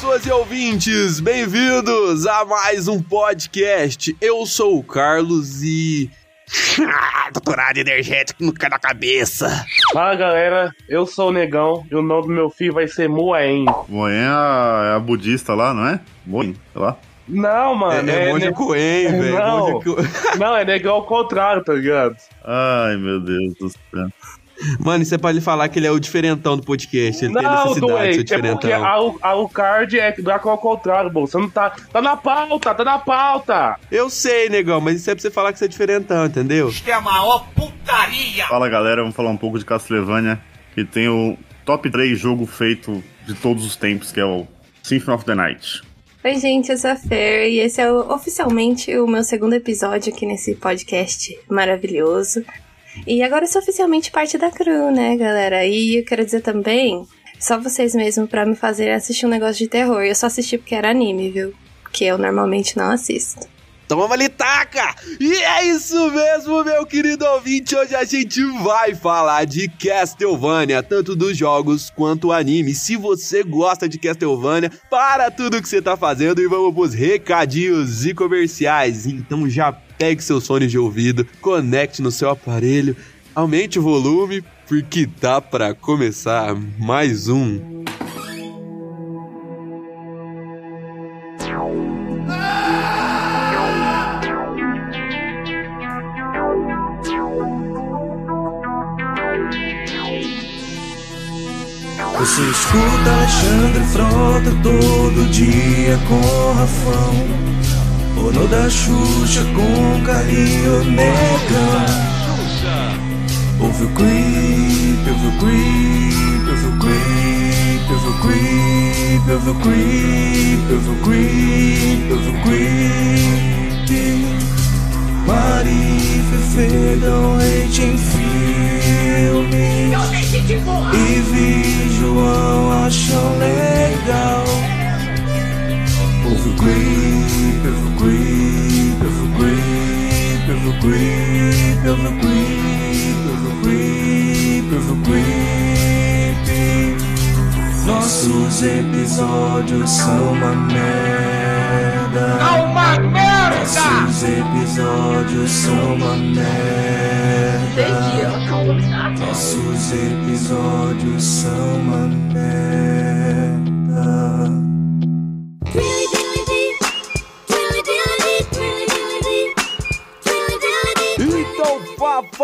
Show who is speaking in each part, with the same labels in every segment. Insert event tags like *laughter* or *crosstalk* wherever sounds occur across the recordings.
Speaker 1: pessoas e ouvintes, bem-vindos a mais um podcast. Eu sou o Carlos e. *laughs* Doutorado energético no na cabeça.
Speaker 2: Fala galera, eu sou o Negão e o nome do meu filho vai ser Moen.
Speaker 3: Moen é a, é a budista lá, não é? Moen, sei lá.
Speaker 2: Não, mano.
Speaker 1: É, é, é
Speaker 2: Monge
Speaker 1: ne... Coen, velho.
Speaker 2: Não, não, é negão ao contrário, tá ligado?
Speaker 3: Ai, meu Deus do céu.
Speaker 1: Mano, isso é pra ele falar que ele é o diferentão do podcast. Ele não, tem necessidade doente, de ser diferentão. É
Speaker 2: porque a Alucard é ao contrário, bom. Você não tá. Tá na pauta, tá na pauta!
Speaker 1: Eu sei, negão, mas isso é pra você falar que você é diferentão, entendeu?
Speaker 4: Isso é a maior putaria!
Speaker 3: Fala galera, vamos falar um pouco de Castlevania, que tem o top 3 jogo feito de todos os tempos, que é o Symphony of the Night.
Speaker 5: Oi, gente, eu sou a Fer e esse é oficialmente o meu segundo episódio aqui nesse podcast maravilhoso. E agora eu sou oficialmente parte da crew, né, galera? E eu quero dizer também, só vocês mesmo para me fazer assistir um negócio de terror. Eu só assisti porque era anime, viu? Que eu normalmente não assisto.
Speaker 1: Toma E é isso mesmo, meu querido ouvinte. Hoje a gente vai falar de Castlevania, tanto dos jogos quanto anime. Se você gosta de Castlevania, para tudo que você tá fazendo e vamos pros recadinhos e comerciais. Então já pegue seus fones de ouvido, conecte no seu aparelho, aumente o volume, porque tá para começar mais um.
Speaker 6: Escuta Alexandre Frota todo dia com Rafão. Dono da Xuxa com carinho negão Ouve o creep, ouve o creep, ouve o creep, ouve o creep, ouve o creep, ouve o creep, ouve o creep Mari Fefe dão em filme E vi João acham legal Ouve o creep, ouve o creep, ouve o creep, ouve o creep, ouve o creep, ouve o creep, ouve o creep. Nossos episódios são uma merda.
Speaker 4: É uma merda!
Speaker 6: Nossos episódios são uma merda. Nossos episódios são uma merda.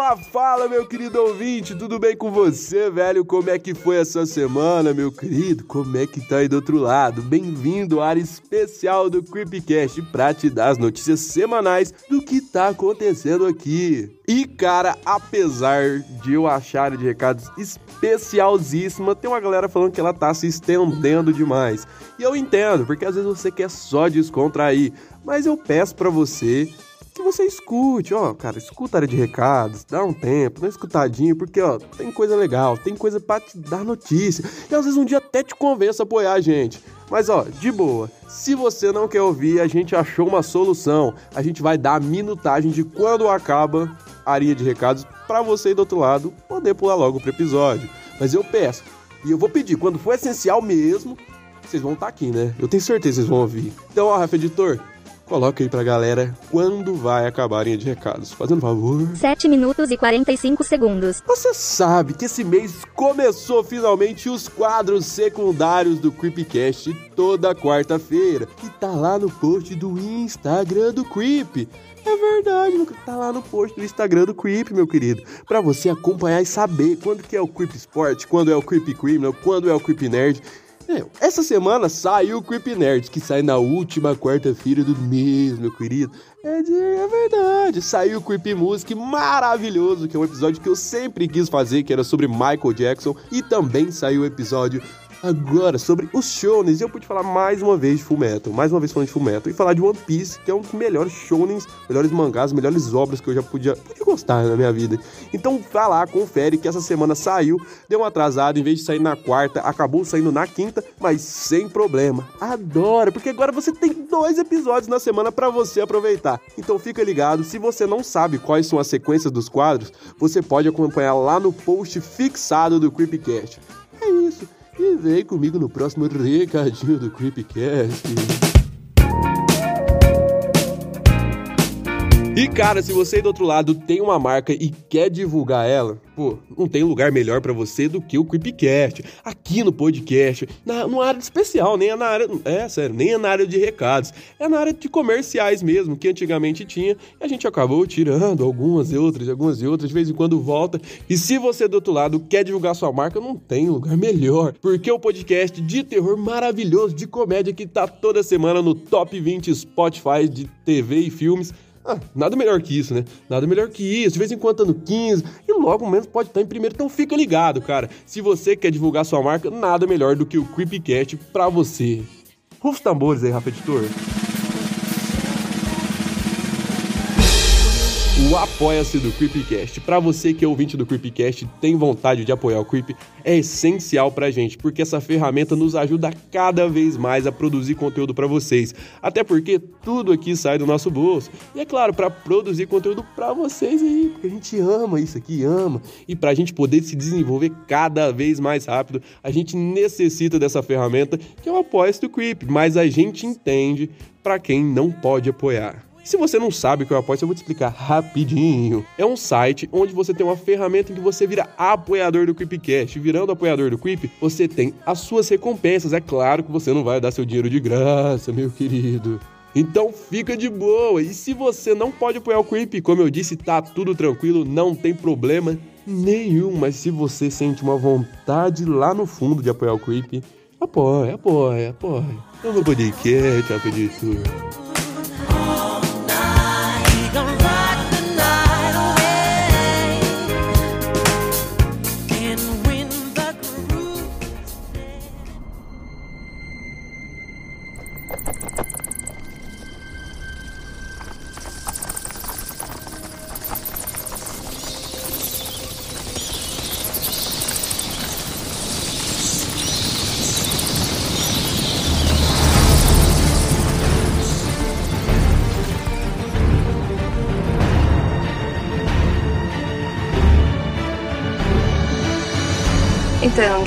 Speaker 1: Fala, fala, meu querido ouvinte, tudo bem com você, velho? Como é que foi essa semana, meu querido? Como é que tá aí do outro lado? Bem-vindo à área especial do Creepcast pra te dar as notícias semanais do que tá acontecendo aqui. E, cara, apesar de eu achar de recados especialzíssima, tem uma galera falando que ela tá se estendendo demais. E eu entendo, porque às vezes você quer só descontrair, mas eu peço para você que você escute, ó, cara, escuta a área de recados, dá um tempo, dá uma escutadinha, porque, ó, tem coisa legal, tem coisa pra te dar notícia, e às vezes um dia até te convença a apoiar a gente. Mas, ó, de boa, se você não quer ouvir, a gente achou uma solução. A gente vai dar a minutagem de quando acaba a área de recados para você do outro lado poder pular logo pro episódio. Mas eu peço, e eu vou pedir, quando for essencial mesmo, vocês vão estar tá aqui, né? Eu tenho certeza que vocês vão ouvir. Então, ó, Rafa Editor, Coloque aí pra galera quando vai acabar a linha de recados. Fazendo favor.
Speaker 7: 7 minutos e 45 segundos.
Speaker 1: Você sabe que esse mês começou finalmente os quadros secundários do Creepcast toda quarta-feira. E tá lá no post do Instagram do Creep. É verdade, tá lá no post do Instagram do Creep, meu querido. Pra você acompanhar e saber quando que é o Creep Sport, quando é o Creep Criminal, quando é o Creep Nerd. É, essa semana saiu o Creep Nerd, que sai na última quarta-feira do mês, meu querido. É, de, é verdade, saiu o Creep Music maravilhoso, que é um episódio que eu sempre quis fazer, que era sobre Michael Jackson. E também saiu o episódio Agora, sobre os shounens, eu pude falar mais uma vez de Fullmetal, mais uma vez falando de Fullmetal, e falar de One Piece, que é um dos melhores shounens, melhores mangás, melhores obras que eu já podia, podia gostar na minha vida. Então, vai lá, confere que essa semana saiu, deu uma atrasada, em vez de sair na quarta, acabou saindo na quinta, mas sem problema. Adora, porque agora você tem dois episódios na semana para você aproveitar. Então fica ligado, se você não sabe quais são as sequências dos quadros, você pode acompanhar lá no post fixado do Creepcast. É isso. E vem comigo no próximo recadinho do Creepcast. E cara, se você do outro lado tem uma marca e quer divulgar ela, pô, não tem lugar melhor pra você do que o Creepcast. Aqui no podcast, na, numa área especial, nem é na área. É, sério, nem é na área de recados. É na área de comerciais mesmo, que antigamente tinha. E a gente acabou tirando algumas e outras, algumas e outras, de vez em quando volta. E se você do outro lado quer divulgar sua marca, não tem lugar melhor. Porque o podcast de terror maravilhoso, de comédia, que tá toda semana no top 20 Spotify de TV e filmes. Ah, nada melhor que isso, né? Nada melhor que isso. De vez em quando tá no 15 e logo menos pode estar em primeiro. Então fica ligado, cara. Se você quer divulgar sua marca, nada melhor do que o Creepcast pra você. Rufa os tambores aí, Rafa Editor. Apoia-se do Creepcast. Para você que é ouvinte do Creepcast tem vontade de apoiar o Creep, é essencial pra gente, porque essa ferramenta nos ajuda cada vez mais a produzir conteúdo para vocês. Até porque tudo aqui sai do nosso bolso. E é claro, para produzir conteúdo para vocês aí, porque a gente ama isso aqui, ama. E pra gente poder se desenvolver cada vez mais rápido, a gente necessita dessa ferramenta que é o Apoia-se do Creep, mas a gente entende para quem não pode apoiar. Se você não sabe o que é o Apoia, eu vou te explicar rapidinho. É um site onde você tem uma ferramenta em que você vira apoiador do Creepcast. Virando apoiador do Creep, você tem as suas recompensas. É claro que você não vai dar seu dinheiro de graça, meu querido. Então fica de boa. E se você não pode apoiar o Creep, como eu disse, tá tudo tranquilo, não tem problema nenhum. Mas se você sente uma vontade lá no fundo de apoiar o Creep, apoia, apoia, apoia. Eu no podcast, rapidinho.
Speaker 5: Então,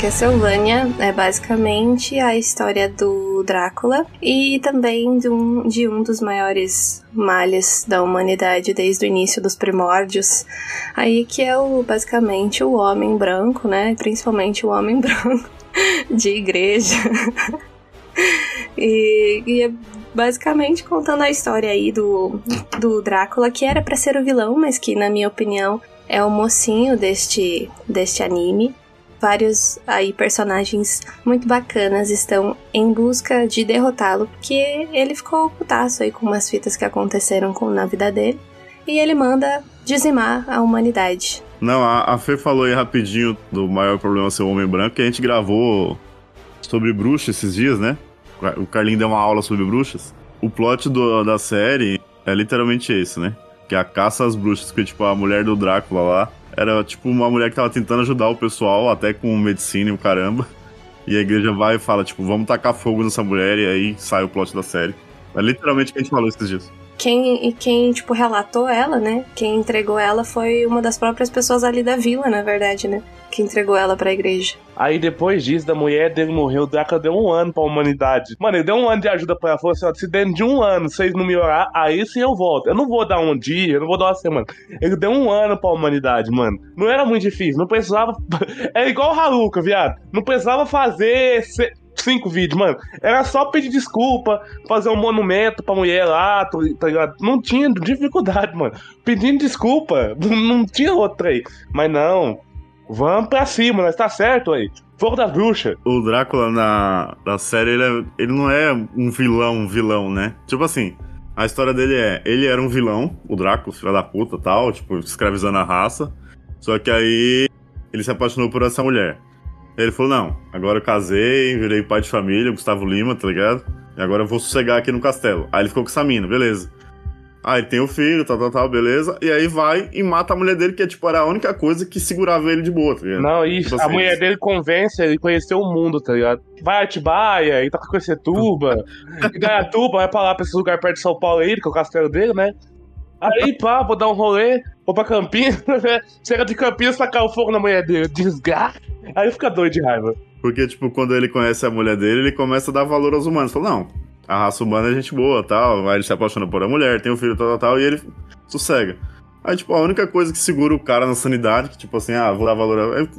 Speaker 5: Castlevania é basicamente a história do Drácula e também de um, de um dos maiores males da humanidade desde o início dos primórdios. Aí que é o basicamente o homem branco, né? Principalmente o homem *laughs* branco de igreja. *laughs* e, e é basicamente contando a história aí do, do Drácula, que era para ser o vilão, mas que, na minha opinião, é o mocinho deste, deste anime. Vários aí personagens muito bacanas estão em busca de derrotá-lo, porque ele ficou putaço aí com umas fitas que aconteceram com, na vida dele. E ele manda dizimar a humanidade.
Speaker 3: Não, a, a Fê falou aí rapidinho do maior problema ser o homem branco, que a gente gravou sobre bruxas esses dias, né? O Carlinho deu uma aula sobre bruxas. O plot do- da série é literalmente esse, né? Que é a caça às bruxas, que tipo, a mulher do Drácula lá era tipo uma mulher que tava tentando ajudar o pessoal, até com medicina e o caramba. E a igreja vai e fala, tipo, vamos tacar fogo nessa mulher, e aí sai o plot da série. É literalmente o que a gente falou esses dias.
Speaker 5: Quem, e quem, tipo, relatou ela, né? Quem entregou ela foi uma das próprias pessoas ali da vila, na verdade, né? Que entregou ela pra igreja.
Speaker 2: Aí depois disso, da mulher dele morreu, o Drácula deu um ano pra humanidade. Mano, ele deu um ano de ajuda pra ela. Falou assim: ó, se dentro de um ano vocês não melhorar, aí sim eu volto. Eu não vou dar um dia, eu não vou dar uma semana. Ele deu um ano pra humanidade, mano. Não era muito difícil, não precisava. *laughs* É igual o Haruka, viado. Não precisava fazer. ce- Cinco vídeos, mano. Era só pedir desculpa, fazer um monumento pra mulher lá, tá tá ligado? Não tinha dificuldade, mano. Pedindo desculpa, *laughs* não tinha outra aí. Mas não, Vamos pra cima, nós tá certo aí. Fogo das bruxas.
Speaker 3: O Drácula na, na série, ele, é- ele não é um vilão, vilão, né? Tipo assim, a história dele é, ele era um vilão, o Drácula, filho da puta tal, tipo, escravizando a raça. Só que aí ele se apaixonou por essa mulher. Ele falou, não, agora eu casei, virei pai de família, Gustavo Lima, tá ligado? E agora eu vou sossegar aqui no castelo. Aí ele ficou com essa mina, beleza. Aí tem o filho, tal, tal, tal, beleza. E aí vai e mata a mulher dele, que é, tipo, era a única coisa que segurava ele de boa, tá ligado?
Speaker 2: Não, isso.
Speaker 3: Tipo
Speaker 2: A
Speaker 3: assim,
Speaker 2: mulher dele convence ele conhecer o mundo, tá ligado? Vai a Atibaia, e toca conhecer *laughs* Tuba. vai pra lá pra esse lugar perto de São Paulo aí, que é o castelo dele, né? Aí, pá, vou dar um rolê, vou pra Campinas, *laughs* né? Chega de Campinas, tacar o fogo na mulher dele. Desgraça. Aí fica doido de raiva.
Speaker 3: Porque, tipo, quando ele conhece a mulher dele, ele começa a dar valor aos humanos. Fala, não, a raça humana é gente boa, tal. Aí ele se apaixona por a mulher, tem um filho, tal, tal, tal, e ele sossega. Aí, tipo, a única coisa que segura o cara na sanidade, que, tipo assim, ah, vou dar valor.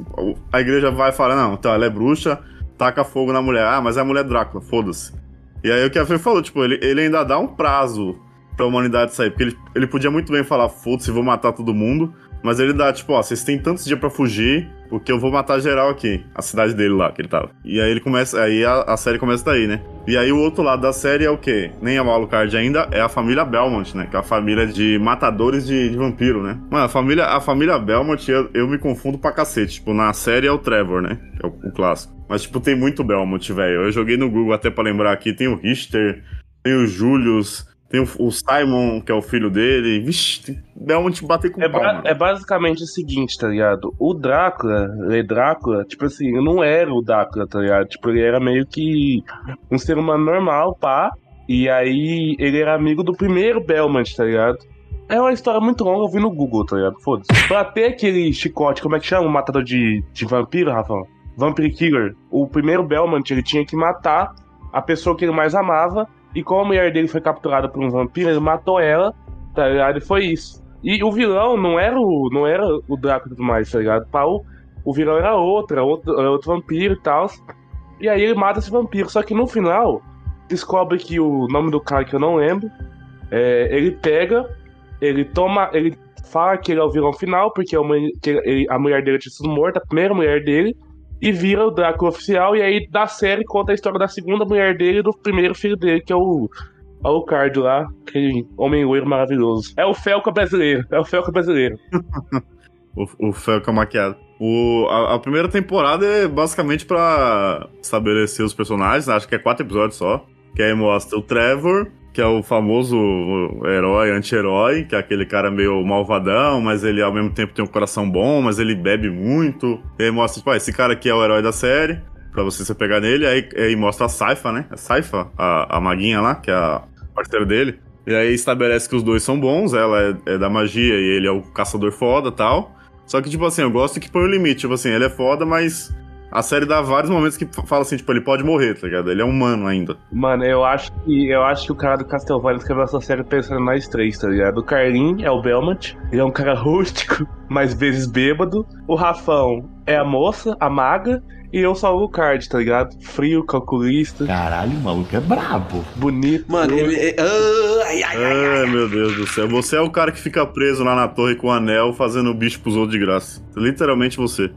Speaker 3: A, a igreja vai e fala, não, então, ela é bruxa, taca fogo na mulher. Ah, mas é a mulher Drácula, foda-se. E aí o que a Fê falou, tipo, ele, ele ainda dá um prazo pra humanidade sair. Porque ele, ele podia muito bem falar, foda-se, vou matar todo mundo. Mas ele dá, tipo, ó, vocês têm tantos dias para fugir, porque eu vou matar geral aqui. A cidade dele lá, que ele tava. E aí ele começa. Aí a, a série começa daí, né? E aí o outro lado da série é o quê? Nem é o Alucard ainda, é a família Belmont, né? Que é a família de matadores de, de vampiro, né? Mano, a família, a família Belmont, eu, eu me confundo pra cacete. Tipo, na série é o Trevor, né? É o, o clássico. Mas, tipo, tem muito Belmont, velho. Eu joguei no Google até pra lembrar aqui. Tem o Richter, tem o Julius, tem o, o, Simon, que é o filho dele. Vixe, tem Belmont bater com
Speaker 2: é,
Speaker 3: pau,
Speaker 2: ba é basicamente o seguinte, tá ligado? O Drácula, o Drácula, tipo assim, não era o Drácula, tá ligado? Tipo, ele era meio que um ser humano normal, pá. E aí ele era amigo do primeiro Belmont, tá ligado? É uma história muito longa, eu vi no Google, tá ligado? Foda-se. Pra ter aquele chicote, como é que chama? O matador de, de vampiro, Rafa? Vampire Killer. O primeiro Belmont, ele tinha que matar a pessoa que ele mais amava e como a mulher dele foi capturada por um vampiro, ele matou ela, tá ligado? E foi isso. E o vilão não era o, não era o Drácula tudo mais, tá ligado? O vilão era outro, outro, vampiro e tal. E aí ele mata esse vampiro. Só que no final, descobre que o nome do cara que eu não lembro, é, ele pega, ele toma. Ele fala que ele é o vilão final, porque a mulher dele tinha sido morta, a primeira mulher dele e vira o Drácula oficial, e aí da série conta a história da segunda mulher dele e do primeiro filho dele, que é o Alucard lá, aquele homem loiro maravilhoso. É o Felca brasileiro, é o Felca brasileiro. *laughs*
Speaker 3: o, o Felca maquiado. O, a, a, primeira temporada é basicamente para estabelecer os personagens, acho que é quatro episódios só. Que aí mostra o Trevor, que é o famoso herói, anti-herói, que é aquele cara meio malvadão, mas ele ao mesmo tempo tem um coração bom, mas ele bebe muito. E aí mostra, tipo, ah, esse cara aqui é o herói da série, pra você se pegar nele. Aí, aí mostra a Saifa, né? A Saifa, a, a maguinha lá, que é a parceira dele. E aí estabelece que os dois são bons, ela é, é da magia e ele é o caçador foda tal. Só que, tipo assim, eu gosto que põe o limite. Tipo assim, ele é foda, mas a série dá vários momentos que fala assim, tipo, ele pode morrer, tá ligado? Ele é humano ainda.
Speaker 2: Mano, eu acho que eu acho que o cara do Castlevania escreveu essa série pensando mais três, tá ligado? O Carlin é o Belmont, ele é um cara *laughs* rústico, mais vezes bêbado. O Rafão é a moça, a maga, e eu sou o Lucard, tá ligado? Frio, calculista.
Speaker 8: Caralho, o maluco é brabo.
Speaker 2: Bonito.
Speaker 1: Mano, ele. É... Ai, ai, ai,
Speaker 3: ai, meu Deus do céu. Você é o cara que fica preso lá na torre com o anel fazendo bicho pros outros de graça. Literalmente você.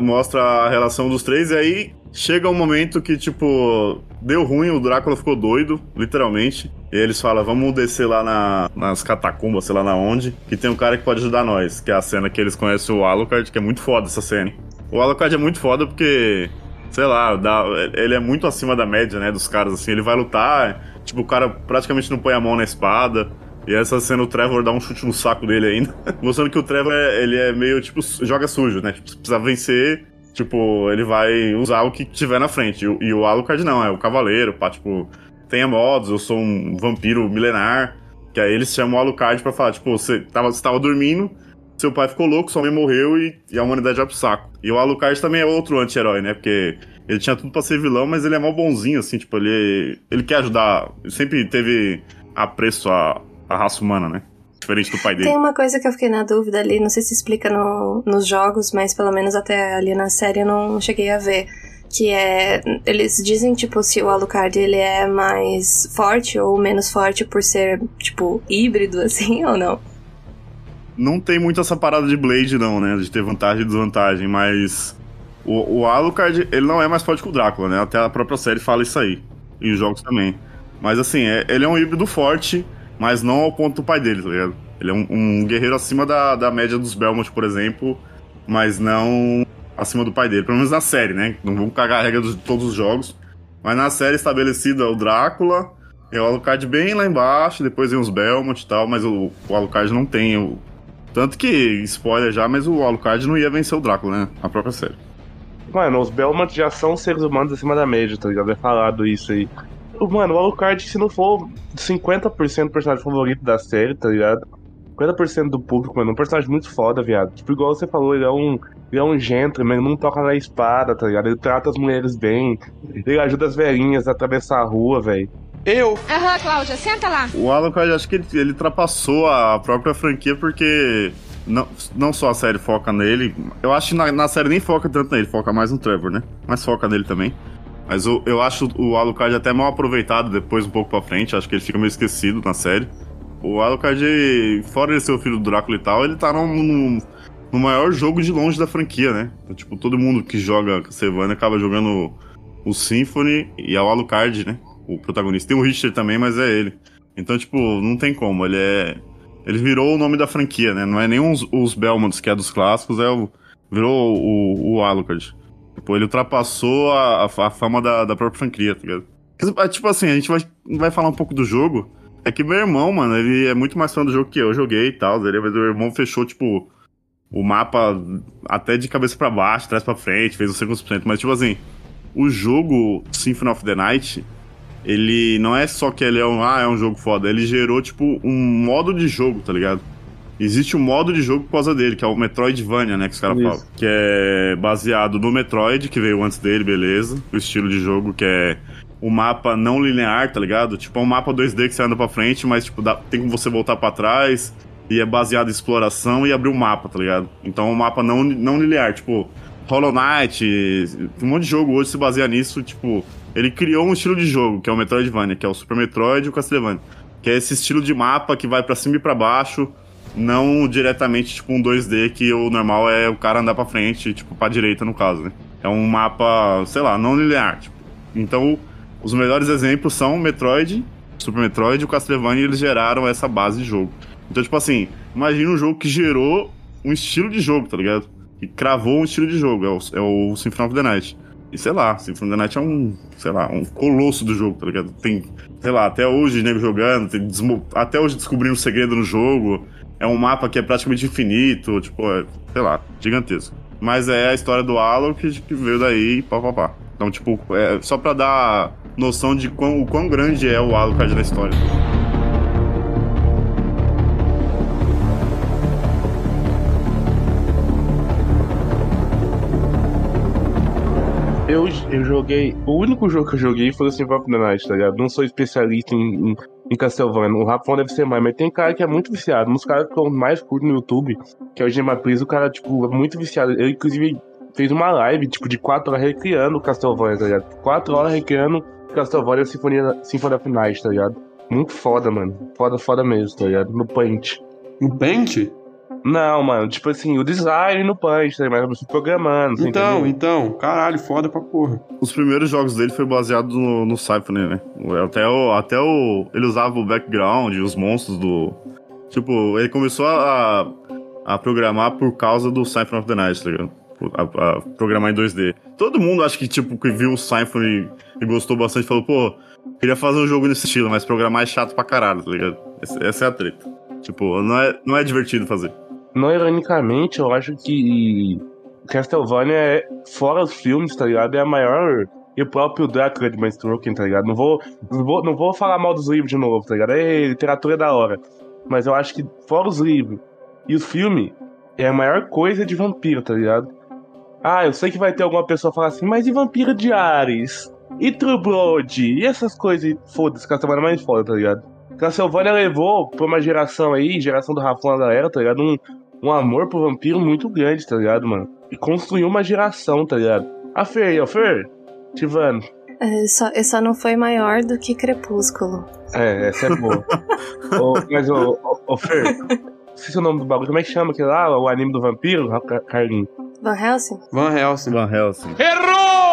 Speaker 3: Mostra a relação dos três e aí chega um momento que, tipo, deu ruim, o Drácula ficou doido, literalmente. E eles falam, vamos descer lá na, nas catacumbas, sei lá na onde, que tem um cara que pode ajudar nós. Que é a cena que eles conhecem o Alucard, que é muito foda essa cena. O Alucard é muito foda porque, sei lá, dá, ele é muito acima da média, né, dos caras, assim. Ele vai lutar, tipo, o cara praticamente não põe a mão na espada. E essa cena o Trevor dá um chute no saco dele ainda. *laughs* Mostrando que o Trevor, é, ele é meio, tipo, joga sujo, né? Tipo, se precisar vencer, tipo, ele vai usar o que tiver na frente. E, e o Alucard não, é o cavaleiro, pá, tipo, tenha modos, eu sou um vampiro milenar. Que aí eles chamam o Alucard pra falar, tipo, você tava, você tava dormindo, seu pai ficou louco, sua mãe morreu e, e a humanidade vai pro saco. E o Alucard também é outro anti-herói, né? Porque ele tinha tudo pra ser vilão, mas ele é mal bonzinho, assim, tipo, ele, ele quer ajudar. Ele sempre teve apreço à, à raça humana, né? Diferente do pai dele.
Speaker 5: Tem uma coisa que eu fiquei na dúvida ali, não sei se explica no, nos jogos, mas pelo menos até ali na série eu não cheguei a ver. Que é. Eles dizem, tipo, se o Alucard ele é mais forte ou menos forte por ser, tipo, híbrido, *laughs* assim, ou não?
Speaker 3: não tem muito essa parada de Blade, não, né? De ter vantagem e desvantagem, mas. O, o Alucard, ele não é mais forte que o Drácula, né? Até a própria série fala isso aí. E os jogos também. Mas assim, é, ele é um híbrido forte, mas não ao ponto do pai dele, tá ligado? Ele é um, um guerreiro acima da, da média dos Belmont, por exemplo, mas não acima do pai dele. Pelo menos na série, né? Não vamos cagar a regra de todos os jogos. Mas na série estabelecida o Drácula, é o Alucard bem lá embaixo, depois vem os Belmont e tal, mas o, o Alucard não tem o, tanto que, spoiler já, mas o Alucard não ia vencer o Drácula, né? A própria série.
Speaker 2: Mano, os Belmont já são seres humanos acima da média, tá ligado? É falado isso aí. Mano, o Alucard, se não for 50% do personagem favorito da série, tá ligado? 50% do público, mano, é um personagem muito foda, viado. Tipo, igual você falou, ele é um Ele é um gentleman, ele não toca na espada, tá ligado? Ele trata as mulheres bem. Ele ajuda as velhinhas a atravessar a rua, velho.
Speaker 1: Eu.
Speaker 9: Aham, Cláudia, senta lá.
Speaker 3: O Alucard, acho que ele, ele ultrapassou a própria franquia porque não, não só a série foca nele, eu acho que na, na série nem foca tanto nele, foca mais no Trevor, né? Mas foca nele também. Mas eu, eu acho o Alucard até mal aproveitado depois, um pouco pra frente, acho que ele fica meio esquecido na série. O Alucard, fora ele ser o filho do Drácula e tal, ele tá no, no, maior jogo de longe da franquia, né? Então, tipo, todo mundo que joga Castlevania acaba jogando o Symphony e é o Alucard, né? O protagonista. Tem o Richter também, mas é ele. Então, tipo, não tem como. Ele é. Ele virou o nome da franquia, né? Não é nem os, os Belmonts, que é dos clássicos, é o. Virou o, o Alucard. Tipo, ele ultrapassou a, a, fama da, da própria franquia, tá ligado? Tipo assim, a gente vai, vai falar um pouco do jogo. É que meu irmão, mano, ele é muito mais fã do jogo que eu. Eu joguei e tal, mas meu irmão fechou, tipo, o mapa até de cabeça para baixo, trás para frente, fez os 50%. Mas, tipo assim, o jogo Symphony of the Night, ele não é só que ele é um, ah, é um jogo foda, ele gerou, tipo, um modo de jogo, tá ligado? Existe um modo de jogo por causa dele, que é o Metroidvania, né, que os caras falam. Que é baseado no Metroid, que veio antes dele, beleza. O estilo de jogo que é o mapa não linear, tá ligado? Tipo, é um mapa 2D que você anda pra frente, mas, tipo, dá- tem como você voltar pra trás. E é baseado em exploração e abrir o mapa, tá ligado? Então é um mapa não, não linear, tipo, Hollow Knight, um monte de jogo hoje se baseia nisso, tipo, ele criou um estilo de jogo, que é o Metroidvania, que é o Super Metroid e o Castlevania. Que é esse estilo de mapa que vai pra cima e pra baixo, não diretamente tipo um 2D que o normal é o cara andar pra frente, tipo, pra direita no caso, né? É um mapa, sei lá, não linear, tipo. Então, os melhores exemplos são Metroid, Super Metroid e o Castlevania, e eles geraram essa base de jogo. Então, tipo assim, imagina um jogo que gerou um estilo de jogo, tá ligado? Que cravou um estilo de jogo, é o, é o Symphony of the Night. E sei lá, Symphony of the Night é um, sei lá, um colosso do jogo, tá ligado? Tem, sei lá, até hoje nego jogando, tem até hoje descobrindo um segredo no jogo. É um mapa que é praticamente infinito, tipo, é, sei lá, gigantesco. Mas é a história do Halo que, veio daí e pá, pá, pá. Então, tipo, é só pra dar noção de quão, o quão grande é o Alucard na história.
Speaker 2: Eu, eu joguei. O único jogo que eu joguei foi o Symphony Night, tá ligado? Não sou especialista em, em, em Castlevania. O Rafão deve ser mais, mas tem cara que é muito viciado. Um dos caras que eu mais curto no YouTube, que é o Gemapris, o cara, tipo, é muito viciado. Ele, inclusive, fez uma live, tipo, de 4 horas recriando Castlevania, tá ligado? 4 horas recriando Castlevania Sinfonia, Symphony of Night, tá ligado? Muito foda, mano. Foda, foda mesmo, tá ligado? No Paint.
Speaker 1: No Paint?
Speaker 2: Não, mano, tipo assim, o design no Paint, tá ligado? Mas programando, você
Speaker 1: Então,
Speaker 2: entendeu?
Speaker 1: então, caralho, foda pra porra.
Speaker 3: Os primeiros jogos dele foi baseado no, no Symphony, né? Até o, até o. Ele usava o background, os monstros do. Tipo, ele começou a, a programar por causa do Symphony of the Night, tá ligado? A, a programar em 2D. Todo mundo acho que, tipo, que viu o Symphony e gostou bastante, falou, pô, queria fazer um jogo nesse estilo, mas programar é chato pra caralho, tá ligado? Essa, essa é a treta. Tipo, não é, não é divertido fazer.
Speaker 2: Não ironicamente, eu acho que Castlevania é, fora os filmes, tá ligado? É a maior. E o próprio Drácula de Manstroken, tá ligado? Não vou, não, vou, não vou falar mal dos livros de novo, tá ligado? É, literatura da hora. Mas eu acho que fora os livros e os filmes, é a maior coisa de vampiro, tá ligado? Ah, eu sei que vai ter alguma pessoa falar assim, mas e vampiro de Ares? E True Blood? E essas coisas? Foda-se, Castlevania é mais foda, tá ligado? Castlevania levou pra uma geração aí, geração do Rafão da era, tá ligado? Um, um amor pro vampiro muito grande, tá ligado, mano? E construiu uma geração, tá ligado? A Fer aí, ó, Fer, Tivano.
Speaker 5: É, só, só não foi maior do que Crepúsculo.
Speaker 2: É, essa é boa. *laughs* Ô, mas, ô, ô, ô, Fer, esqueci o nome do bagulho, como é que chama aquele lá, o anime do vampiro, Car- Carlinhos?
Speaker 5: Van Helsing?
Speaker 1: Van Helsing.
Speaker 3: Van Helsing.
Speaker 4: Errou!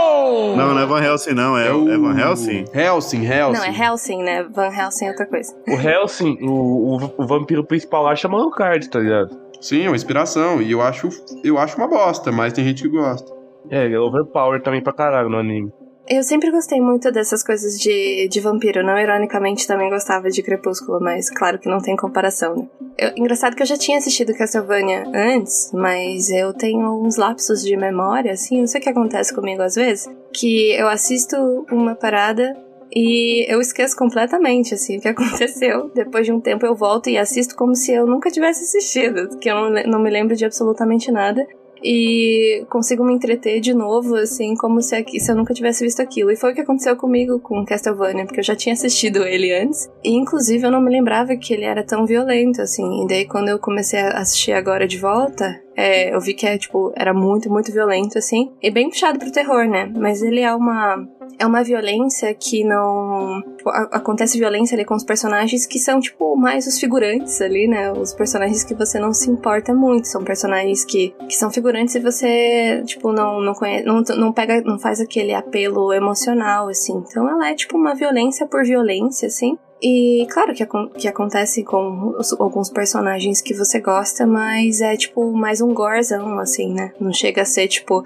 Speaker 3: Não, não é Van Helsing, não. É, é Van Helsing?
Speaker 1: Helsing, Helsing.
Speaker 5: Não, é Helsing, né? Van Helsing é outra coisa.
Speaker 2: O Helsing, o, o, o vampiro principal lá chama Alucard, tá ligado?
Speaker 1: Sim, é uma inspiração. E eu acho, eu acho uma bosta, mas tem gente que gosta.
Speaker 2: É, ele é overpower também pra caralho no anime.
Speaker 5: Eu sempre gostei muito dessas coisas de, de vampiro. Não ironicamente também gostava de Crepúsculo, mas claro que não tem comparação, né? Eu- engraçado que eu já tinha assistido Castlevania antes, mas eu tenho uns lapsos de memória, assim, não sei o que acontece comigo às vezes, que eu assisto uma parada e eu esqueço completamente, assim, o que *laughs* aconteceu. Depois de um tempo eu volto e assisto como se eu nunca tivesse assistido, que eu não, não me lembro de absolutamente nada. E consigo me entreter de novo, assim, como se, aqui, se eu nunca tivesse visto aquilo. E foi o que aconteceu comigo com Castlevania, porque eu já tinha assistido ele antes. E, inclusive, eu não me lembrava que ele era tão violento, assim. E daí, quando eu comecei a assistir agora de volta, é, eu vi que é, tipo, era muito, muito violento, assim. E bem puxado pro terror, né? Mas ele é uma. É uma violência que não. Tipo, a, acontece violência ali com os personagens que são, tipo, mais os figurantes ali, né? Os personagens que você não se importa muito. São personagens que, que são figurantes e você, tipo, não, não conhece. Não, não pega. Não faz aquele apelo emocional, assim. Então ela é, tipo, uma violência por violência, assim. E claro que, que acontece com os, alguns personagens que você gosta, mas é tipo mais um gorzão, assim, né? Não chega a ser tipo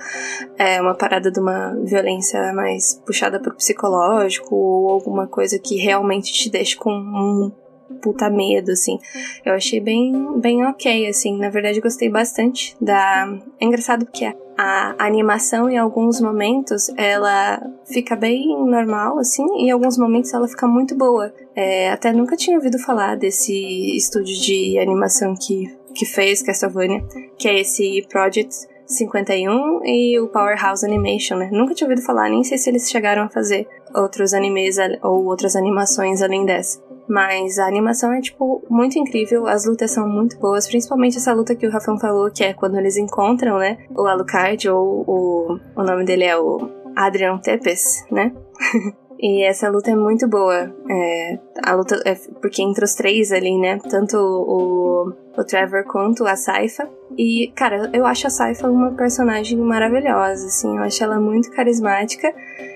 Speaker 5: é, uma parada de uma violência mais puxada pro psicológico ou alguma coisa que realmente te deixe com um puta medo, assim. Eu achei bem, bem ok, assim. Na verdade, gostei bastante da. É engraçado porque a, animação, em alguns momentos, ela fica bem normal, assim, e em alguns momentos ela fica muito boa. É, até nunca tinha ouvido falar desse estúdio de animação que, que fez Castlevania, que é esse Project 51 e o Powerhouse Animation, né? Nunca tinha ouvido falar, nem sei se eles chegaram a fazer outros animes ou outras animações além dessa. Mas a animação é, tipo, muito incrível, as lutas são muito boas, principalmente essa luta que o Rafão falou, que é quando eles encontram, né? O Alucard, ou o, o nome dele é o Adrian Tepes, né? *laughs* E essa luta é muito boa. É, a luta é porque entre os três ali, né? Tanto o, o Trevor quanto a Saifa. E, cara, eu acho a Saifa uma personagem maravilhosa, assim. Eu acho ela muito carismática.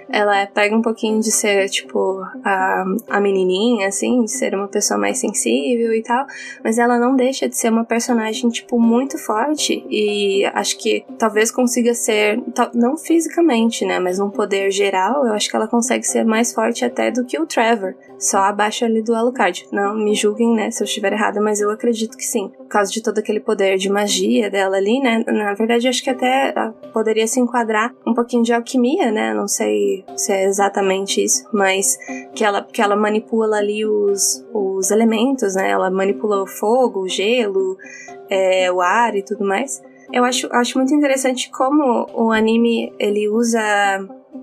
Speaker 5: Ela pega um pouquinho de ser, tipo, a, a menininha, assim, de ser uma pessoa mais sensível e tal. Mas ela não deixa de ser uma personagem, tipo, muito forte. E acho que talvez consiga ser, não fisicamente, né? Mas num poder geral, eu acho que ela consegue ser mais forte até do que o Trevor. Só abaixo ali do Alucard. Não me julguem, né, se eu estiver errada, mas eu acredito que sim. Por causa de todo aquele poder de magia dela ali, né? Na verdade, acho que até ah, poderia se enquadrar um pouquinho de alquimia, né? Não sei se é exatamente isso, mas que ela, que ela manipula ali os, os elementos, né? Ela manipula o fogo, o gelo, é, o ar e tudo mais. Eu acho, acho muito interessante como o anime ele usa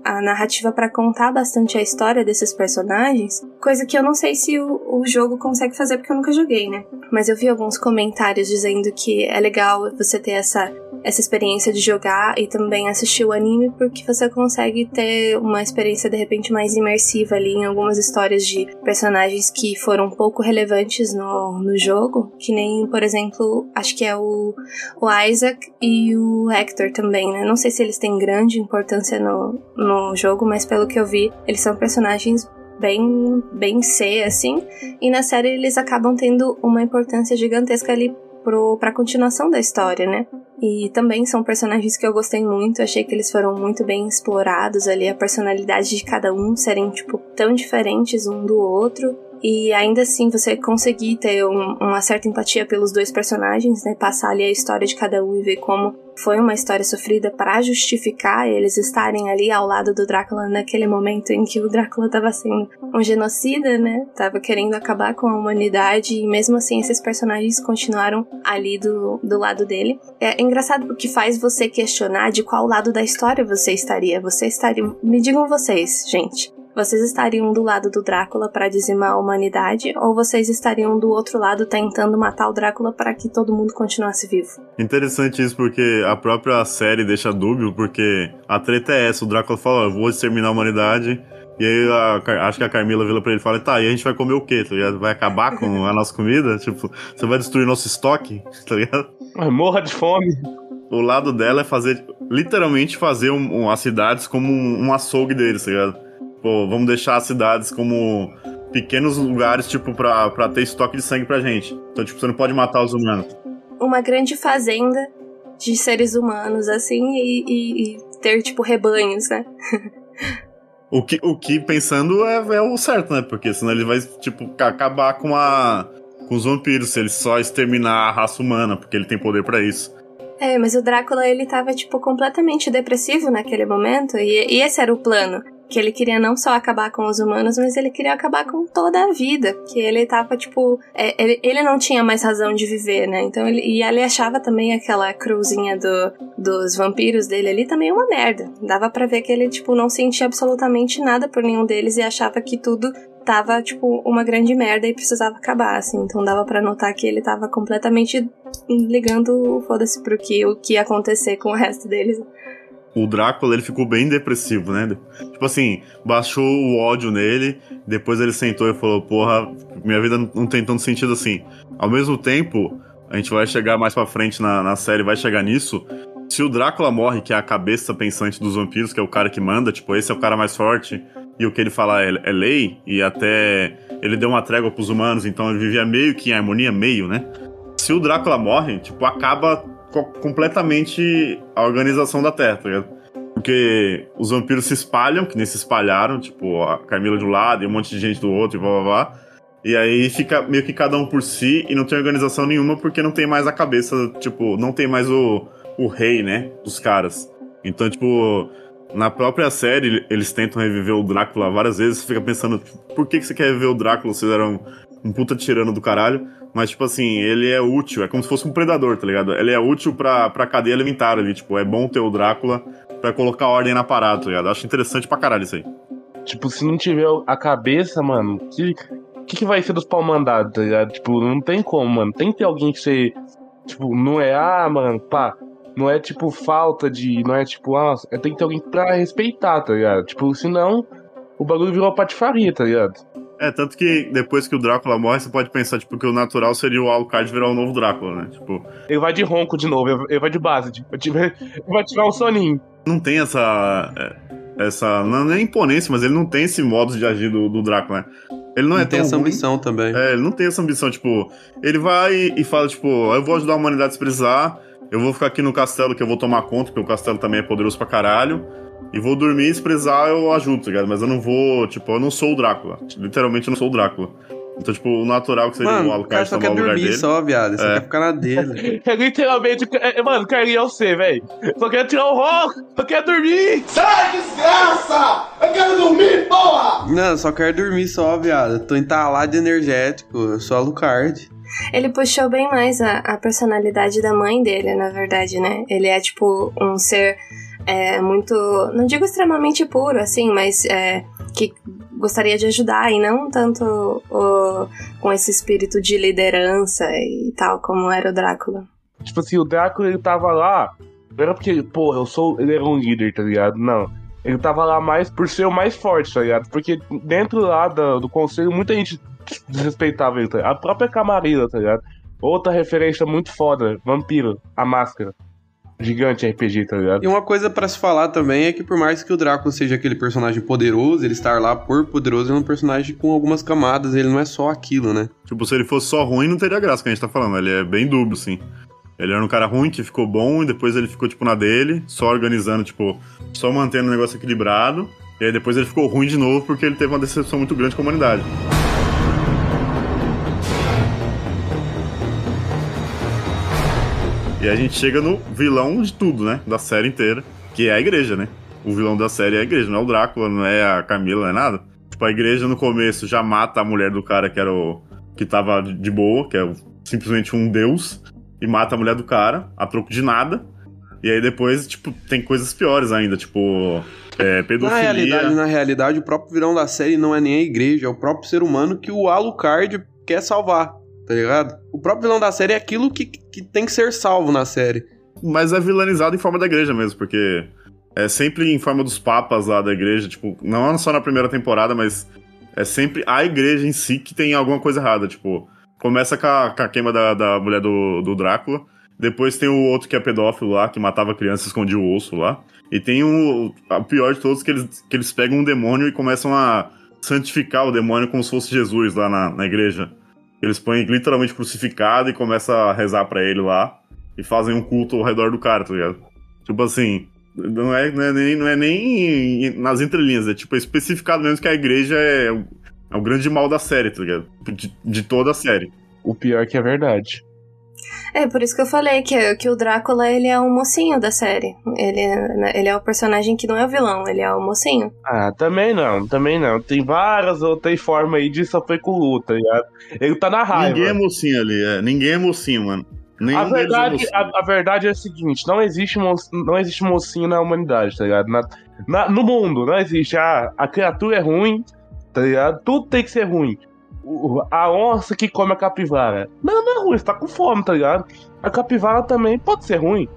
Speaker 5: a narrativa para contar bastante a história desses personagens, coisa que eu não sei se o, o, jogo consegue fazer porque eu nunca joguei, né? Mas eu vi alguns comentários dizendo que é legal você ter essa, essa experiência de jogar e também assistir o anime porque você consegue ter uma experiência de repente mais imersiva ali em algumas histórias de personagens que foram pouco relevantes no, no jogo, que nem, por exemplo, acho que é o, o Isaac e o Hector também, né? Não sei se eles têm grande importância no, no jogo, mas pelo que eu vi, eles são personagens bem, bem C, assim. E na série eles acabam tendo uma importância gigantesca ali pro, pra continuação da história, né? E também são personagens que eu gostei muito, achei que eles foram muito bem explorados ali, a personalidade de cada um serem, tipo, tão diferentes um do outro e ainda assim você conseguir ter um, uma certa empatia pelos dois personagens, né? Passar ali a história de cada um e ver como foi uma história sofrida para justificar eles estarem ali ao lado do Drácula naquele momento em que o Drácula estava sendo um genocida, né? Tava querendo acabar com a humanidade e mesmo assim esses personagens continuaram ali do, do lado dele. É engraçado porque faz você questionar de qual lado da história você estaria. Você estaria. Me digam vocês, gente. Vocês estariam do lado do Drácula para dizimar a humanidade ou vocês estariam do outro lado tentando matar o Drácula para que todo mundo continuasse vivo?
Speaker 3: Interessante isso porque a própria série deixa dúbio, porque a treta é essa, o Drácula fala, eu vou exterminar a humanidade, e aí a, acho que a Carmila vira pra ele e fala, tá, e a gente vai comer o quê? Tá ligado? Vai acabar com a *laughs* nossa comida? Tipo, você vai destruir nosso estoque, *laughs* tá ligado?
Speaker 2: Morra de fome.
Speaker 3: O lado dela é fazer, literalmente fazer um, um, as cidades como um, um açougue deles, tá ligado? Pô, vamos deixar as cidades como pequenos lugares, tipo, pra, pra ter estoque de sangue pra gente. Então, tipo, você não pode matar os humanos.
Speaker 5: Uma grande fazenda de seres humanos, assim, e, e, e ter, tipo, rebanhos, né?
Speaker 3: o, que, o que, pensando, é, é o certo, né? Porque senão ele vai, tipo, acabar com a. com os vampiros, se ele só exterminar a raça humana, porque ele tem poder para isso.
Speaker 5: É, mas o Drácula, ele tava, tipo, completamente depressivo naquele momento, e, e esse era o plano que ele queria não só acabar com os humanos, mas ele queria acabar com toda a vida. Que ele tava, tipo. é, ele, ele não tinha mais razão de viver, né? Então ele. E ele achava também aquela cruzinha do, dos vampiros dele ali também uma merda. Dava pra ver que ele, tipo, não sentia absolutamente nada por nenhum deles e achava que tudo tava, tipo, uma grande merda e precisava acabar, assim. Então dava pra notar que ele tava completamente ligando foda-se pro que, o que ia acontecer com o resto deles.
Speaker 3: O Drácula, ele ficou bem depressivo, né? Tipo assim, baixou o ódio nele, depois ele sentou e falou, porra, minha vida não tem tanto sentido assim. Ao mesmo tempo, a gente vai chegar mais pra frente na, na série, vai chegar nisso, se o Drácula morre, que é a cabeça pensante dos vampiros, que é o cara que manda, tipo, esse é o cara mais forte, e o que ele fala é, é lei, e até ele deu uma trégua pros humanos, então ele vivia meio que em harmonia, meio, né? Se o Drácula morre, tipo, acaba co- completamente a organização da Terra, tá ligado? Porque os vampiros se espalham, que nem se espalharam, tipo, a Camila de um lado e um monte de gente do outro e blá blá blá. E aí fica meio que cada um por si e não tem organização nenhuma porque não tem mais a cabeça, tipo, não tem mais o, o rei, né, dos caras. Então, tipo, na própria série eles tentam reviver o Drácula várias vezes, você fica pensando, tipo, por que, que você quer reviver o Drácula? Vocês eram um puta tirano do caralho. Mas, tipo assim, ele é útil, é como se fosse um predador, tá ligado? Ele é útil pra, pra cadeia alimentar ali, tipo, é bom ter o Drácula pra colocar ordem na parada, tá ligado? Acho interessante pra caralho isso aí.
Speaker 2: Tipo, se não tiver a cabeça, mano, que, que, que vai ser dos pau mandados, tá ligado? Tipo, não tem como, mano. Tem que ter alguém que você. Tipo, não é, ah, mano, pá. Não é tipo falta de. Não é tipo, ah, tem que ter alguém pra respeitar, tá ligado? Tipo, senão o bagulho virou patifaria, tá ligado?
Speaker 3: É, tanto que depois que o Drácula morre, você pode pensar, tipo, que o natural seria o Alucard virar o novo Drácula, né? Tipo,
Speaker 2: Ele vai de ronco de novo, ele vai de base, tipo, ele *laughs* vai tirar um soninho.
Speaker 3: não tem essa. é, Essa. Não é imponência, mas ele não tem esse modo de agir do, do Drácula, né? Ele não,
Speaker 1: Não
Speaker 3: é
Speaker 1: tem
Speaker 3: tão
Speaker 1: essa
Speaker 3: ruim.
Speaker 1: ambição também.
Speaker 3: É, ele não tem essa ambição, tipo, ele vai e fala, tipo, eu vou ajudar a humanidade se precisar, eu vou ficar aqui no castelo que eu vou tomar conta, porque o castelo também é poderoso pra caralho, e vou dormir e se precisar eu ajudo, tá ligado? Mas eu não vou, tipo, eu não sou o Drácula. Literalmente eu não sou o Drácula. Então, tipo, o natural que seria
Speaker 1: Mano, cara
Speaker 3: Alucard tomar o lugar
Speaker 1: dormir
Speaker 3: dele.
Speaker 1: só, viado. Só
Speaker 3: É.
Speaker 1: quer ficar na dele. *laughs*
Speaker 2: É literalmente, é, mano, Carlinhos é você, velho. Só quer tirar o ronco, só quer dormir.
Speaker 4: Sai, desgraça! Eu quero dormir, porra!
Speaker 1: Não, só quero dormir só, viado. Eu tô entalado de energético. Eu sou Alucard.
Speaker 5: Ele puxou bem mais a, a personalidade da mãe dele, na verdade, né? Ele é, tipo, um ser é, muito. Não digo extremamente puro, assim, mas é, que gostaria de ajudar e não tanto o- com esse espírito de liderança e tal, como era o Drácula.
Speaker 2: Tipo assim, o Drácula ele tava lá. Não era porque, porra, eu sou. Ele era um líder, tá ligado? Não. Ele tava lá mais por ser o mais forte, tá ligado? Porque dentro lá do, do conselho, muita gente desrespeitava ele, tá? A própria camareira, tá ligado? Outra referência muito foda, Vampiro, a máscara. Gigante RPG, tá ligado?
Speaker 1: E uma coisa pra se falar também é que por mais que o Drácula seja aquele personagem poderoso, ele estar lá por poderoso, ele é um personagem com algumas camadas, ele não é só aquilo, né?
Speaker 3: Tipo, se ele fosse só ruim, não teria graça que a gente tá falando. Ele é bem dúbio, sim. Ele era um cara ruim que ficou bom e depois ele ficou, tipo, na dele, só organizando, tipo, só mantendo o negócio equilibrado. E aí depois ele ficou ruim de novo porque ele teve uma decepção muito grande com a humanidade. E a gente chega no vilão de tudo, né? Da série inteira, que é a igreja, né? O vilão da série é a igreja, não é o Drácula, não é a Camila, não é nada. Tipo, a igreja no começo já mata a mulher do cara que era o. que tava de boa, que é simplesmente um deus, e mata a mulher do cara, a troco de nada. E aí depois, tipo, tem coisas piores ainda, tipo. É,
Speaker 1: Na
Speaker 3: pedofilia.
Speaker 1: realidade, na realidade, o próprio vilão da série não é nem a igreja, é o próprio ser humano que o Alucard quer salvar, tá ligado? O próprio vilão da série é aquilo que, que tem que ser salvo na série.
Speaker 3: Mas é vilanizado em forma da igreja mesmo, porque é sempre em forma dos papas lá da igreja, tipo, não só na primeira temporada, mas é sempre a igreja em si que tem alguma coisa errada, tipo, começa com a, com a queima da, da mulher do, do Drácula, depois tem o outro que é pedófilo lá, que matava criança e escondia o osso lá, e tem o, o pior de todos, que eles, que eles pegam um demônio e começam a santificar o demônio como se fosse Jesus lá na, na igreja. Eles põem literalmente crucificado e começam a rezar pra ele lá e fazem um culto ao redor do cara, tá ligado? Tipo assim, não é, não é, nem, não é nem nas entrelinhas, é tipo especificado mesmo que a igreja é, o- é o grande mal da série, tá ligado? De, de toda a série.
Speaker 2: O pior que é verdade.
Speaker 5: É, por isso que eu falei que, que o Drácula, ele é o mocinho da série. Ele, é- ele é o personagem que não é o vilão, ele é o mocinho.
Speaker 2: Ah, também não, também não. Tem várias outras formas aí de sofrer com luta, tá ligado? Ele tá na raiva.
Speaker 3: Ninguém é mocinho ali, é. Ninguém é mocinho, mano. Nenhum
Speaker 2: A
Speaker 3: é
Speaker 2: verdade,
Speaker 3: mocinho.
Speaker 2: a, a verdade é a seguinte: não existe, mo não existe mocinho na humanidade, tá ligado? Na- na- no mundo, não existe. A, a criatura é ruim, tá ligado? Tudo tem que ser ruim. A onça que come a capivara. Não, não é ruim, você tá com fome, tá ligado? A capivara também pode ser ruim.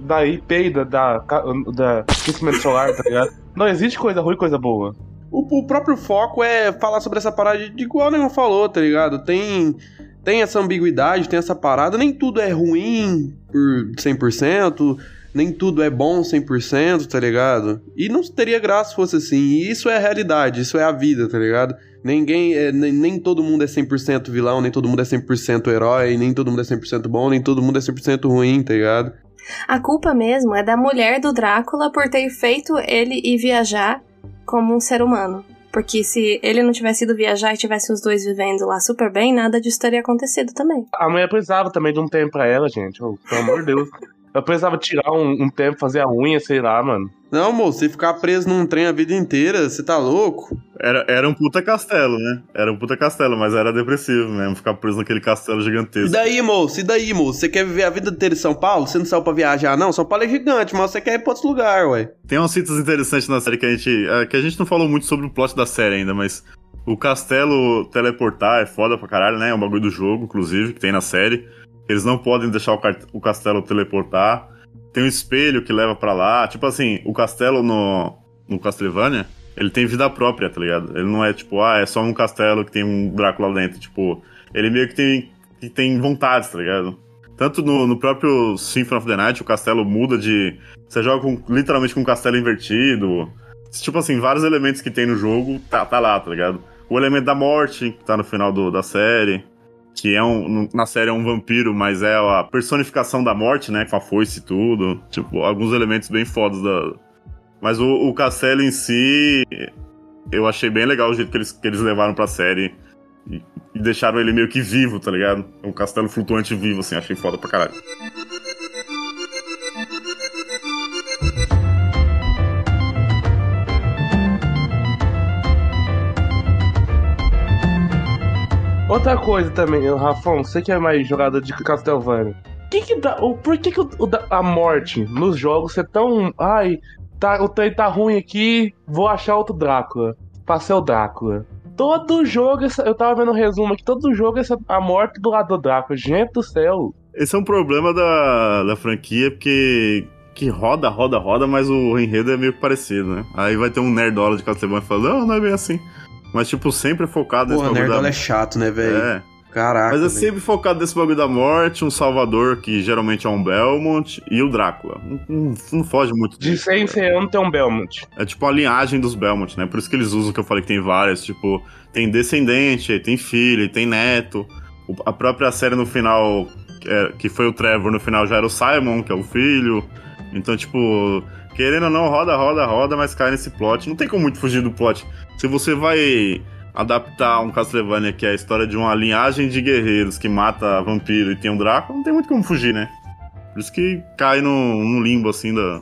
Speaker 2: Daí peida da, da aquecimento solar, tá ligado? Não existe coisa ruim coisa boa.
Speaker 1: O, o próprio foco é falar sobre essa parada de, igual o falou, tá ligado? Tem, tem essa ambiguidade, tem essa parada. Nem tudo é ruim por 100%, nem tudo é bom 100%, tá ligado? E não teria graça se fosse assim. E isso é a realidade, isso é a vida, tá ligado? Ninguém, é, nem, nem todo mundo é 100% vilão, nem todo mundo é 100% herói, nem todo mundo é 100% bom, nem todo mundo é 100% ruim, tá ligado?
Speaker 5: A culpa mesmo é da mulher do Drácula por ter feito ele ir viajar como um ser humano. Porque se ele não tivesse ido viajar e tivesse os dois vivendo lá super bem, nada disso teria acontecido também.
Speaker 2: A mulher precisava também de um tempo pra ela, gente. Oh, pelo amor de Deus. *laughs* Eu precisava tirar um, um tempo, fazer a unha, sei lá, mano.
Speaker 1: Não, moço, você ficar preso num trem a vida inteira, você tá louco?
Speaker 3: Era, era um puta castelo, né? Era um puta castelo, mas era depressivo mesmo, ficar preso naquele castelo
Speaker 1: E
Speaker 3: gigantesco.
Speaker 1: daí, moço? E daí, moço? Você quer viver a vida inteira em São Paulo? Você não saiu pra viajar, não? São Paulo é gigante, mas você quer ir pra outro lugar, ué.
Speaker 3: Tem umas citas interessantes na série que a gente. é, que a gente não falou muito sobre o plot da série ainda, mas o castelo teleportar é foda pra caralho, né? É um bagulho do jogo, inclusive, que tem na série. Eles não podem deixar o, o castelo teleportar. Tem um espelho que leva pra lá. Tipo assim, o castelo no, no Castlevania, ele tem vida própria, tá ligado? Ele não é tipo, ah, é só um castelo que tem um Drácula dentro. Tipo, ele meio que tem, que tem vontades, tá ligado? Tanto no, no próprio Symphony of the Night, o castelo muda de. Você joga com- literalmente com um castelo invertido. Tipo assim, vários elementos que tem no jogo tá, tá lá, tá ligado? O elemento da morte, que tá no final do- da série. Que é um. Na série é um vampiro, mas é a personificação da morte, né? Com a foice e tudo. Tipo, alguns elementos bem fodas da. Mas o, o castelo em si. Eu achei bem legal o jeito que eles, que eles levaram pra série. E, e deixaram ele meio que vivo, tá ligado? Um castelo flutuante vivo, assim, achei foda pra caralho.
Speaker 2: Outra coisa também, Rafão, você que é mais jogador de Castlevania. Que que dá, o, por que, que o- a morte nos jogos é tão. Ai, tá, o trem tá ruim aqui, vou achar outro Drácula. Passei o Drácula. Todo jogo, eu tava vendo um resumo aqui, todo jogo essa, a morte do lado do Drácula. Gente do céu.
Speaker 3: Esse é um problema da, da franquia, porque que roda, roda, roda, mas o enredo é meio parecido, né? Aí vai ter um nerdola de Castlevania falando, não, não é bem assim. Mas, tipo, sempre é focado nesse
Speaker 1: Porra,
Speaker 3: bagulho
Speaker 1: Nerdola
Speaker 3: da...
Speaker 1: é chato, né, velho?
Speaker 3: É,
Speaker 1: Caraca.
Speaker 3: mas é
Speaker 1: velho.
Speaker 3: sempre focado nesse bagulho da morte, um salvador, que geralmente é um Belmont, e o Drácula. Não, não- não foge muito
Speaker 2: De
Speaker 3: disso.
Speaker 2: 100 em 100 anos tem um Belmont.
Speaker 3: É tipo a linhagem dos Belmont, né? Por isso que eles usam que eu falei que tem várias, tipo, tem descendente, aí tem filho, aí tem neto. A própria série no final, que, é- que foi o Trevor, no final já era o Simon, que é o filho. Então, tipo, querendo ou não, roda, roda, roda, mas cai nesse plot. Não tem como muito fugir do plot. Se você vai adaptar um Castlevania que é a história de uma linhagem de guerreiros que mata vampiro e tem um Drácula, não tem muito como fugir, né? Por isso que cai num limbo, assim, da...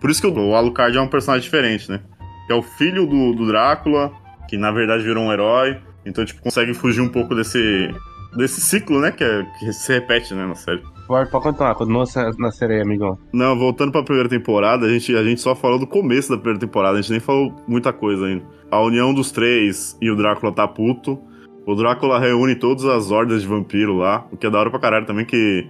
Speaker 3: Por isso que o Alucard é um personagem diferente, né? Que é o filho do, do Drácula, que na verdade virou um herói. Então, tipo, consegue fugir um pouco desse, desse ciclo, né? Que, é- que se repete, né, na série.
Speaker 2: Pode, pode continuar, continua na- série amigão.
Speaker 3: Não, voltando pra primeira temporada, a gente, a gente só falou do começo da primeira temporada, a gente nem falou muita coisa ainda. A união dos três e o Drácula tá puto. O Drácula reúne todas as hordas de vampiro lá, o que é da hora pra caralho também, que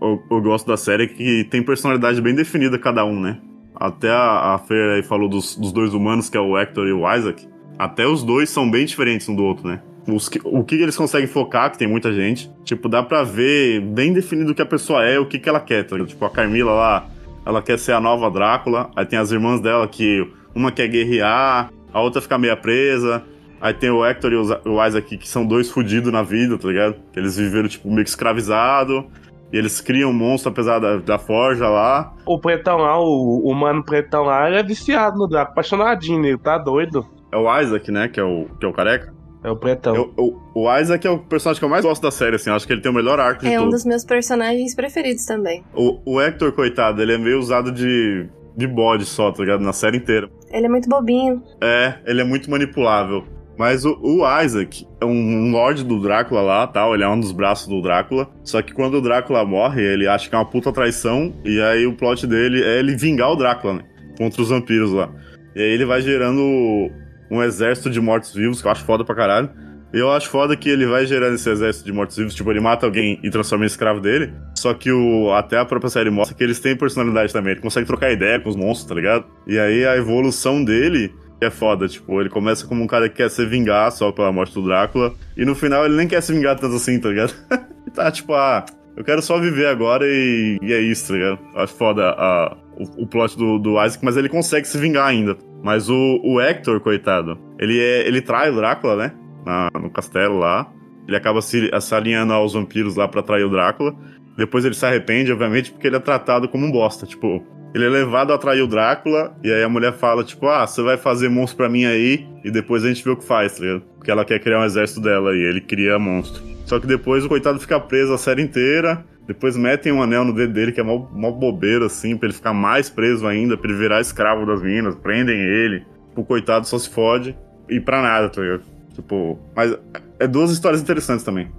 Speaker 3: eu, eu gosto da série, que tem personalidade bem definida cada um, né? Até a, a Fer aí falou dos, dos dois humanos, que é o Hector e o Isaac. Até os dois são bem diferentes um do outro, né? Os que- o que eles conseguem focar, que tem muita gente, tipo, dá pra ver bem definido o que a pessoa é, o que, que ela quer, tá? Tipo, a Carmila lá, ela quer ser a nova Drácula, aí tem as irmãs dela que uma quer guerrear, a outra fica meio presa, aí tem o Hector e o Isaac que são dois fudidos na vida, tá ligado? Que eles viveram, tipo, meio que escravizado, e eles criam um monstro apesar da, da forja lá.
Speaker 2: O pretão lá, o, o mano pretão lá, ele é viciado no Draco, apaixonadinho nele, tá doido?
Speaker 3: É o Isaac, né, que é o, que é o careca.
Speaker 2: É o pretão.
Speaker 3: Eu- o, o Isaac é o personagem que eu mais gosto da série, assim. eu Acho que ele tem o melhor arco de
Speaker 5: É um
Speaker 3: todos.
Speaker 5: dos meus personagens preferidos também.
Speaker 3: O, o Hector, coitado, ele é meio usado de, de bode só, tá ligado? Na série inteira.
Speaker 5: Ele é muito bobinho.
Speaker 3: É, ele é muito manipulável. Mas o, o Isaac é um, um lord do Drácula lá, tal. Ele é um dos braços do Drácula. Só que quando o Drácula morre, ele acha que é uma puta traição. E aí o plot dele é ele vingar o Drácula, né? Contra os vampiros lá. E aí ele vai gerando um exército de mortos-vivos, que eu acho foda pra caralho. E eu acho foda que ele vai gerando esse exército de mortos-vivos. Tipo, ele mata alguém e transforma em escravo dele. Só que o, até a própria série mostra que eles têm personalidade também. Ele consegue trocar ideia com os monstros, tá ligado? E aí a evolução dele é foda. Tipo, ele começa como um cara que quer se vingar só pela morte do Drácula. E no final ele nem quer se vingar tanto assim, tá ligado? *laughs* tá tipo, ah, eu quero só viver agora e, e é isso, tá ligado? Acho foda a, o, o plot do, do Isaac, mas ele consegue se vingar ainda. Mas o, o Hector, coitado, ele, é, ele trai o Drácula, né? Na- no castelo lá. Ele acaba se, se alinhando aos vampiros lá pra trair o Drácula. Depois ele se arrepende, obviamente, porque ele é tratado como um bosta. Tipo, ele é levado a trair o Drácula, e aí a mulher fala, tipo, ah, você vai fazer monstro pra mim aí, e depois a gente vê o que faz, tá ligado? Porque ela quer criar um exército dela, e ele cria monstro. Só que depois o coitado fica preso a série inteira, depois metem um anel no dedo dele, que é mó, mó bobeira, assim, pra ele ficar mais preso ainda, pra ele virar escravo das minas, prendem ele. O coitado só se fode, e pra nada, tá ligado? Tipo, mas é duas histórias interessantes também.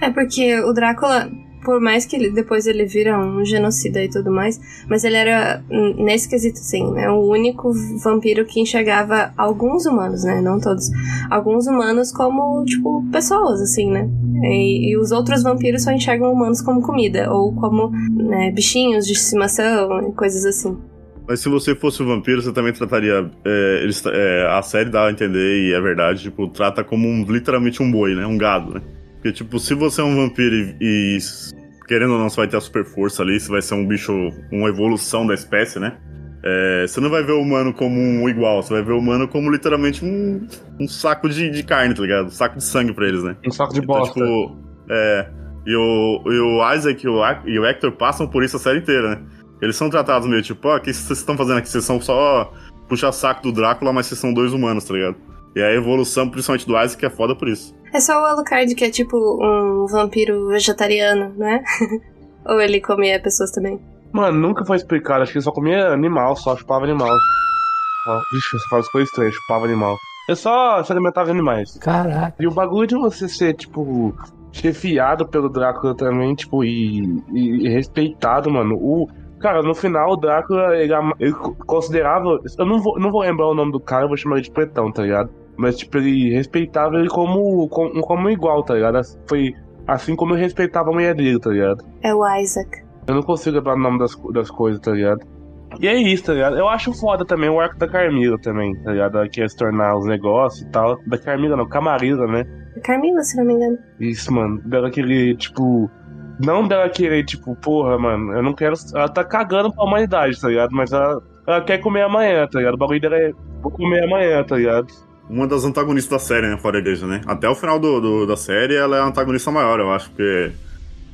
Speaker 5: É porque o Drácula, por mais que ele, depois ele vira um genocida e tudo mais, mas ele era, nesse quesito assim, né, o único vampiro que enxergava alguns humanos, né, não todos, alguns humanos como, tipo, pessoas, assim, né. E, e os outros vampiros só enxergam humanos como comida, ou como, né, bichinhos de estimação e coisas assim.
Speaker 3: Mas se você fosse um vampiro, você também trataria. é, eles, é, a série dá a entender, e é verdade, tipo, trata como um, literalmente um boi, né? Um gado, né? Porque, tipo, se você é um vampiro e, e, querendo ou não, você vai ter a super força ali, você vai ser um bicho, uma evolução da espécie, né? É, você não vai ver o humano como um igual, você vai ver o humano como literalmente um, um saco de, de carne, tá ligado? Um saco de sangue pra eles, né?
Speaker 2: Um saco de
Speaker 3: Então,
Speaker 2: bosta.
Speaker 3: tipo, é. E o, e o Isaac e o, e o Hector passam por isso a série inteira, né? Eles são tratados meio tipo, ó, o que vocês estão fazendo aqui? Vocês são só puxar saco do Drácula, mas vocês são dois humanos, tá ligado? E a evolução, principalmente do Isaac, é foda por isso.
Speaker 5: É só o Alucard que é tipo um vampiro vegetariano, né? *laughs* ou ele comia pessoas também.
Speaker 2: Mano, nunca foi explicado. Acho que ele só comia animal, só chupava animal. Ó, Vixe, você faz coisas estranhas, chupava animal. Eu só se alimentava de animais.
Speaker 8: Caraca.
Speaker 2: E o bagulho de você ser, tipo, chefiado pelo Drácula também, tipo, e, e- e respeitado, mano. O. Cara, no final o Drácula, ele, ele co- considerava. Eu não vou, não vou lembrar o nome do cara, eu vou chamar ele de pretão, tá ligado? Mas, tipo, ele respeitava ele como, como, como igual, tá ligado? Foi assim como ele respeitava a mulher dele, tá ligado?
Speaker 5: É o Isaac.
Speaker 2: Eu não consigo lembrar o nome das, das coisas, tá ligado? E é isso, tá ligado? Eu acho foda também o arco da Carmila também, tá ligado? Ela quer se tornar os negócios e tal. Da Carmila não, Camarilla, né?
Speaker 5: Carmila, se não me engano.
Speaker 2: Isso, mano. Dela querer, tipo. Não dela querer, tipo, porra, mano, eu não quero. Ela tá cagando pra humanidade, tá ligado? Mas ela, ela quer comer amanhã, tá ligado? O bagulho dela é. Vou comer amanhã, tá ligado?
Speaker 3: Uma das antagonistas da série, né? Fora a igreja, né? Até o final do, do- da série, ela é a antagonista maior, eu acho, porque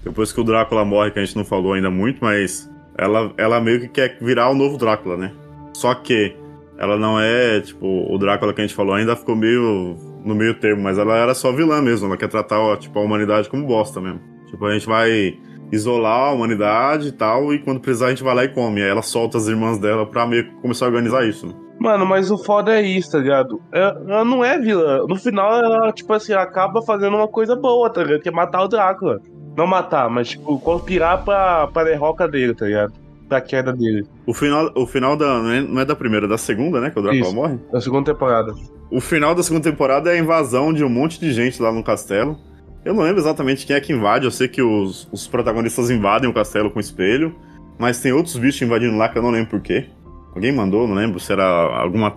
Speaker 3: depois que o Drácula morre, que a gente não falou ainda muito, mas ela, ela meio que quer virar o novo Drácula, né? Só que ela não é, tipo, o Drácula que a gente falou ainda ficou meio no meio termo, mas ela era só vilã mesmo, ela quer tratar tipo, a humanidade como bosta mesmo. Tipo, a gente vai isolar a humanidade e tal, e quando precisar a gente vai lá e come. Aí ela solta as irmãs dela pra meio que começar a organizar isso, né?
Speaker 2: Mano, mas o foda é isso, tá ligado? Ela, ela não é vilã. No final, ela, tipo assim, acaba fazendo uma coisa boa, tá ligado? Que é matar o Drácula. Não matar, mas, tipo, conspirar pra, pra derroca dele, tá ligado? Pra queda dele.
Speaker 3: O final, o final da. Não é, é da primeira, é da segunda, né? Que o Drácula
Speaker 2: Isso.
Speaker 3: morre.
Speaker 2: Na segunda temporada.
Speaker 3: O final da segunda temporada é a invasão de um monte de gente lá no castelo. Eu não lembro exatamente quem é que invade. Eu sei que os, os protagonistas invadem o castelo com espelho. Mas tem outros bichos invadindo lá que eu não lembro por quê. Alguém mandou, não lembro se era alguma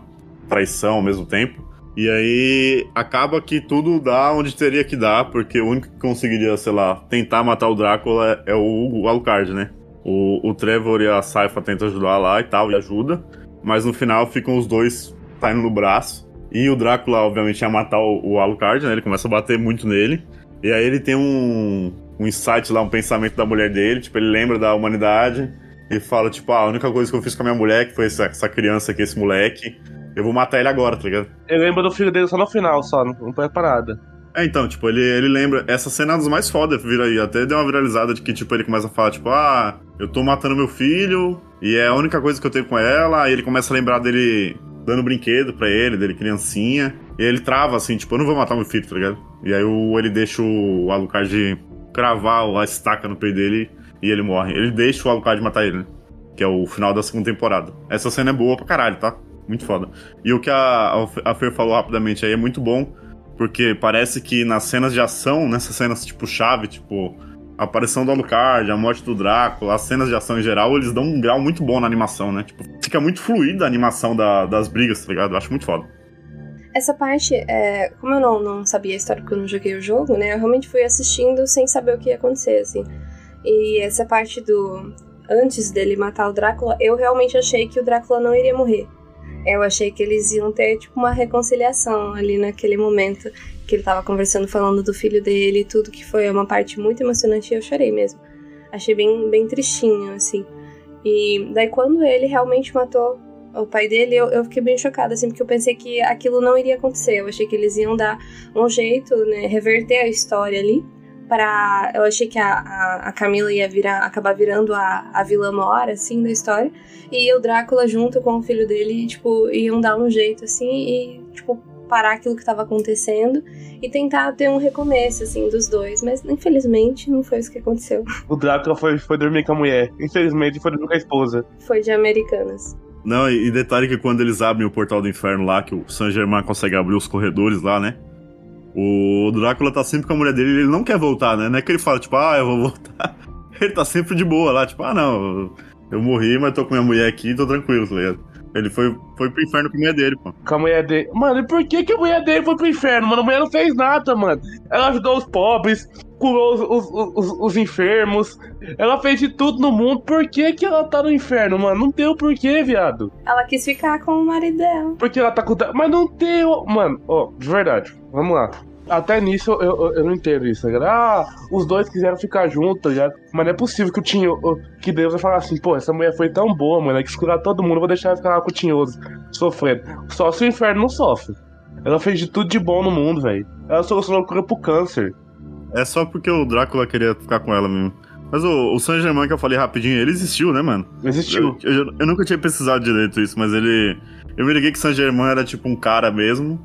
Speaker 3: traição ao mesmo tempo. E aí acaba que tudo dá onde teria que dar, porque o único que conseguiria, sei lá, tentar matar o Drácula é o, Alucard, né? O, o Trevor e a Saifa tentam ajudar lá e tal, e ajuda. Mas no final ficam os dois saindo no braço. E o Drácula, obviamente, ia matar o, o Alucard, né? Ele começa a bater muito nele. E aí ele tem um, um insight lá, um pensamento da mulher dele. Tipo, ele lembra da humanidade. E fala, tipo, ah, a única coisa que eu fiz com a minha mulher, que foi essa, essa criança aqui, esse moleque. eu vou matar ele agora, tá ligado?
Speaker 2: Eu lembro do filho dele só no final, só, não, não foi parada.
Speaker 3: É, então, tipo, ele, ele lembra. Essa cena é das mais fodas, vira aí. Até deu uma viralizada de que, tipo, ele começa a falar, tipo, ah, eu tô matando meu filho e é a única coisa que eu tenho com ela. Aí ele começa a lembrar dele dando brinquedo pra ele, dele criancinha. E ele trava assim, tipo, eu não vou matar meu filho, tá ligado? E aí o, ele deixa o Alucard cravar a estaca no peito dele e ele morre. Ele deixa o Alucard matar ele, né? Que é o final da segunda temporada. Essa cena é boa pra caralho, tá? Muito foda. E o que a, a Fer falou rapidamente aí é muito bom porque parece que nas cenas de ação, nessas cenas tipo chave, tipo a aparição do Alucard, a morte do Drácula, as cenas de ação em geral, eles dão um grau muito bom na animação, né? Tipo, fica muito fluida a animação da, das brigas, tá ligado? Eu acho muito foda.
Speaker 5: Essa parte, é, como eu não, não sabia a história porque eu não joguei o jogo, né? Eu realmente fui assistindo sem saber o que ia acontecer, assim. E essa parte do. Antes dele matar o Drácula, eu realmente achei que o Drácula não iria morrer. Eu achei que eles iam ter, tipo, uma reconciliação ali naquele momento que ele tava conversando, falando do filho dele e tudo, que foi uma parte muito emocionante e eu chorei mesmo. Achei bem, bem tristinho, assim. E daí quando ele realmente matou o pai dele, eu, eu fiquei bem chocada, assim, porque eu pensei que aquilo não iria acontecer. Eu achei que eles iam dar um jeito, né, reverter a história ali para eu achei que a, a, a, Camila ia virar, acabar virando a, a vilã maior, assim, da história. E o Drácula, junto com o filho dele, tipo, iam dar um jeito, assim, e, tipo, parar aquilo que estava acontecendo e tentar ter um recomeço, assim, dos dois. Mas, infelizmente, não foi isso que aconteceu. *laughs*
Speaker 2: O Drácula foi, foi dormir com a mulher. Infelizmente, foi dormir com a esposa.
Speaker 5: Foi de Americanas.
Speaker 3: Não, e detalhe que quando eles abrem o portal do inferno lá, que o Saint Germain consegue abrir os corredores lá, né? O Drácula tá sempre com a mulher dele e ele não quer voltar, né? Não é que ele fala, tipo, ah, eu vou *laughs* voltar. Ele tá sempre de boa lá, tipo, ah, não, eu morri, mas tô com minha mulher aqui e tô tranquilo, tá ligado? Ele foi, foi pro inferno com a mulher dele, pô.
Speaker 2: Com a mulher dele. Mano, e por que, que a mulher dele foi pro inferno, mano? A mulher não fez nada, mano. Ela ajudou os pobres, curou os, os, os, os enfermos. Ela fez de tudo no mundo. Por que, que ela tá no inferno, mano? Não tem o porquê, viado.
Speaker 5: Ela quis ficar com o marido dela.
Speaker 2: Porque ela tá com. Mas não tem. Mano, ó, de verdade. Vamos lá. Até nisso eu, eu, eu, não entendo isso, tá ligado? Ah, os dois quiseram ficar juntos, tá ligado? Mas não é possível que o Tinho. Que Deus vai falar assim, pô, essa mulher foi tão boa, mano, é que escurar todo mundo, vou deixar ela ficar lá com o Tinhoso, sofrendo. Só se o inferno não sofre. Ela fez de tudo de bom no mundo, velho. Ela solucionou a cura pro câncer.
Speaker 3: É só porque o Drácula queria ficar com ela mesmo. Mas o, o Saint Germain que eu falei rapidinho, ele existiu, né, mano?
Speaker 2: Existiu.
Speaker 3: Eu, eu, eu nunca tinha pesquisado direito isso, mas ele. Eu me liguei que Saint Germain era tipo um cara mesmo.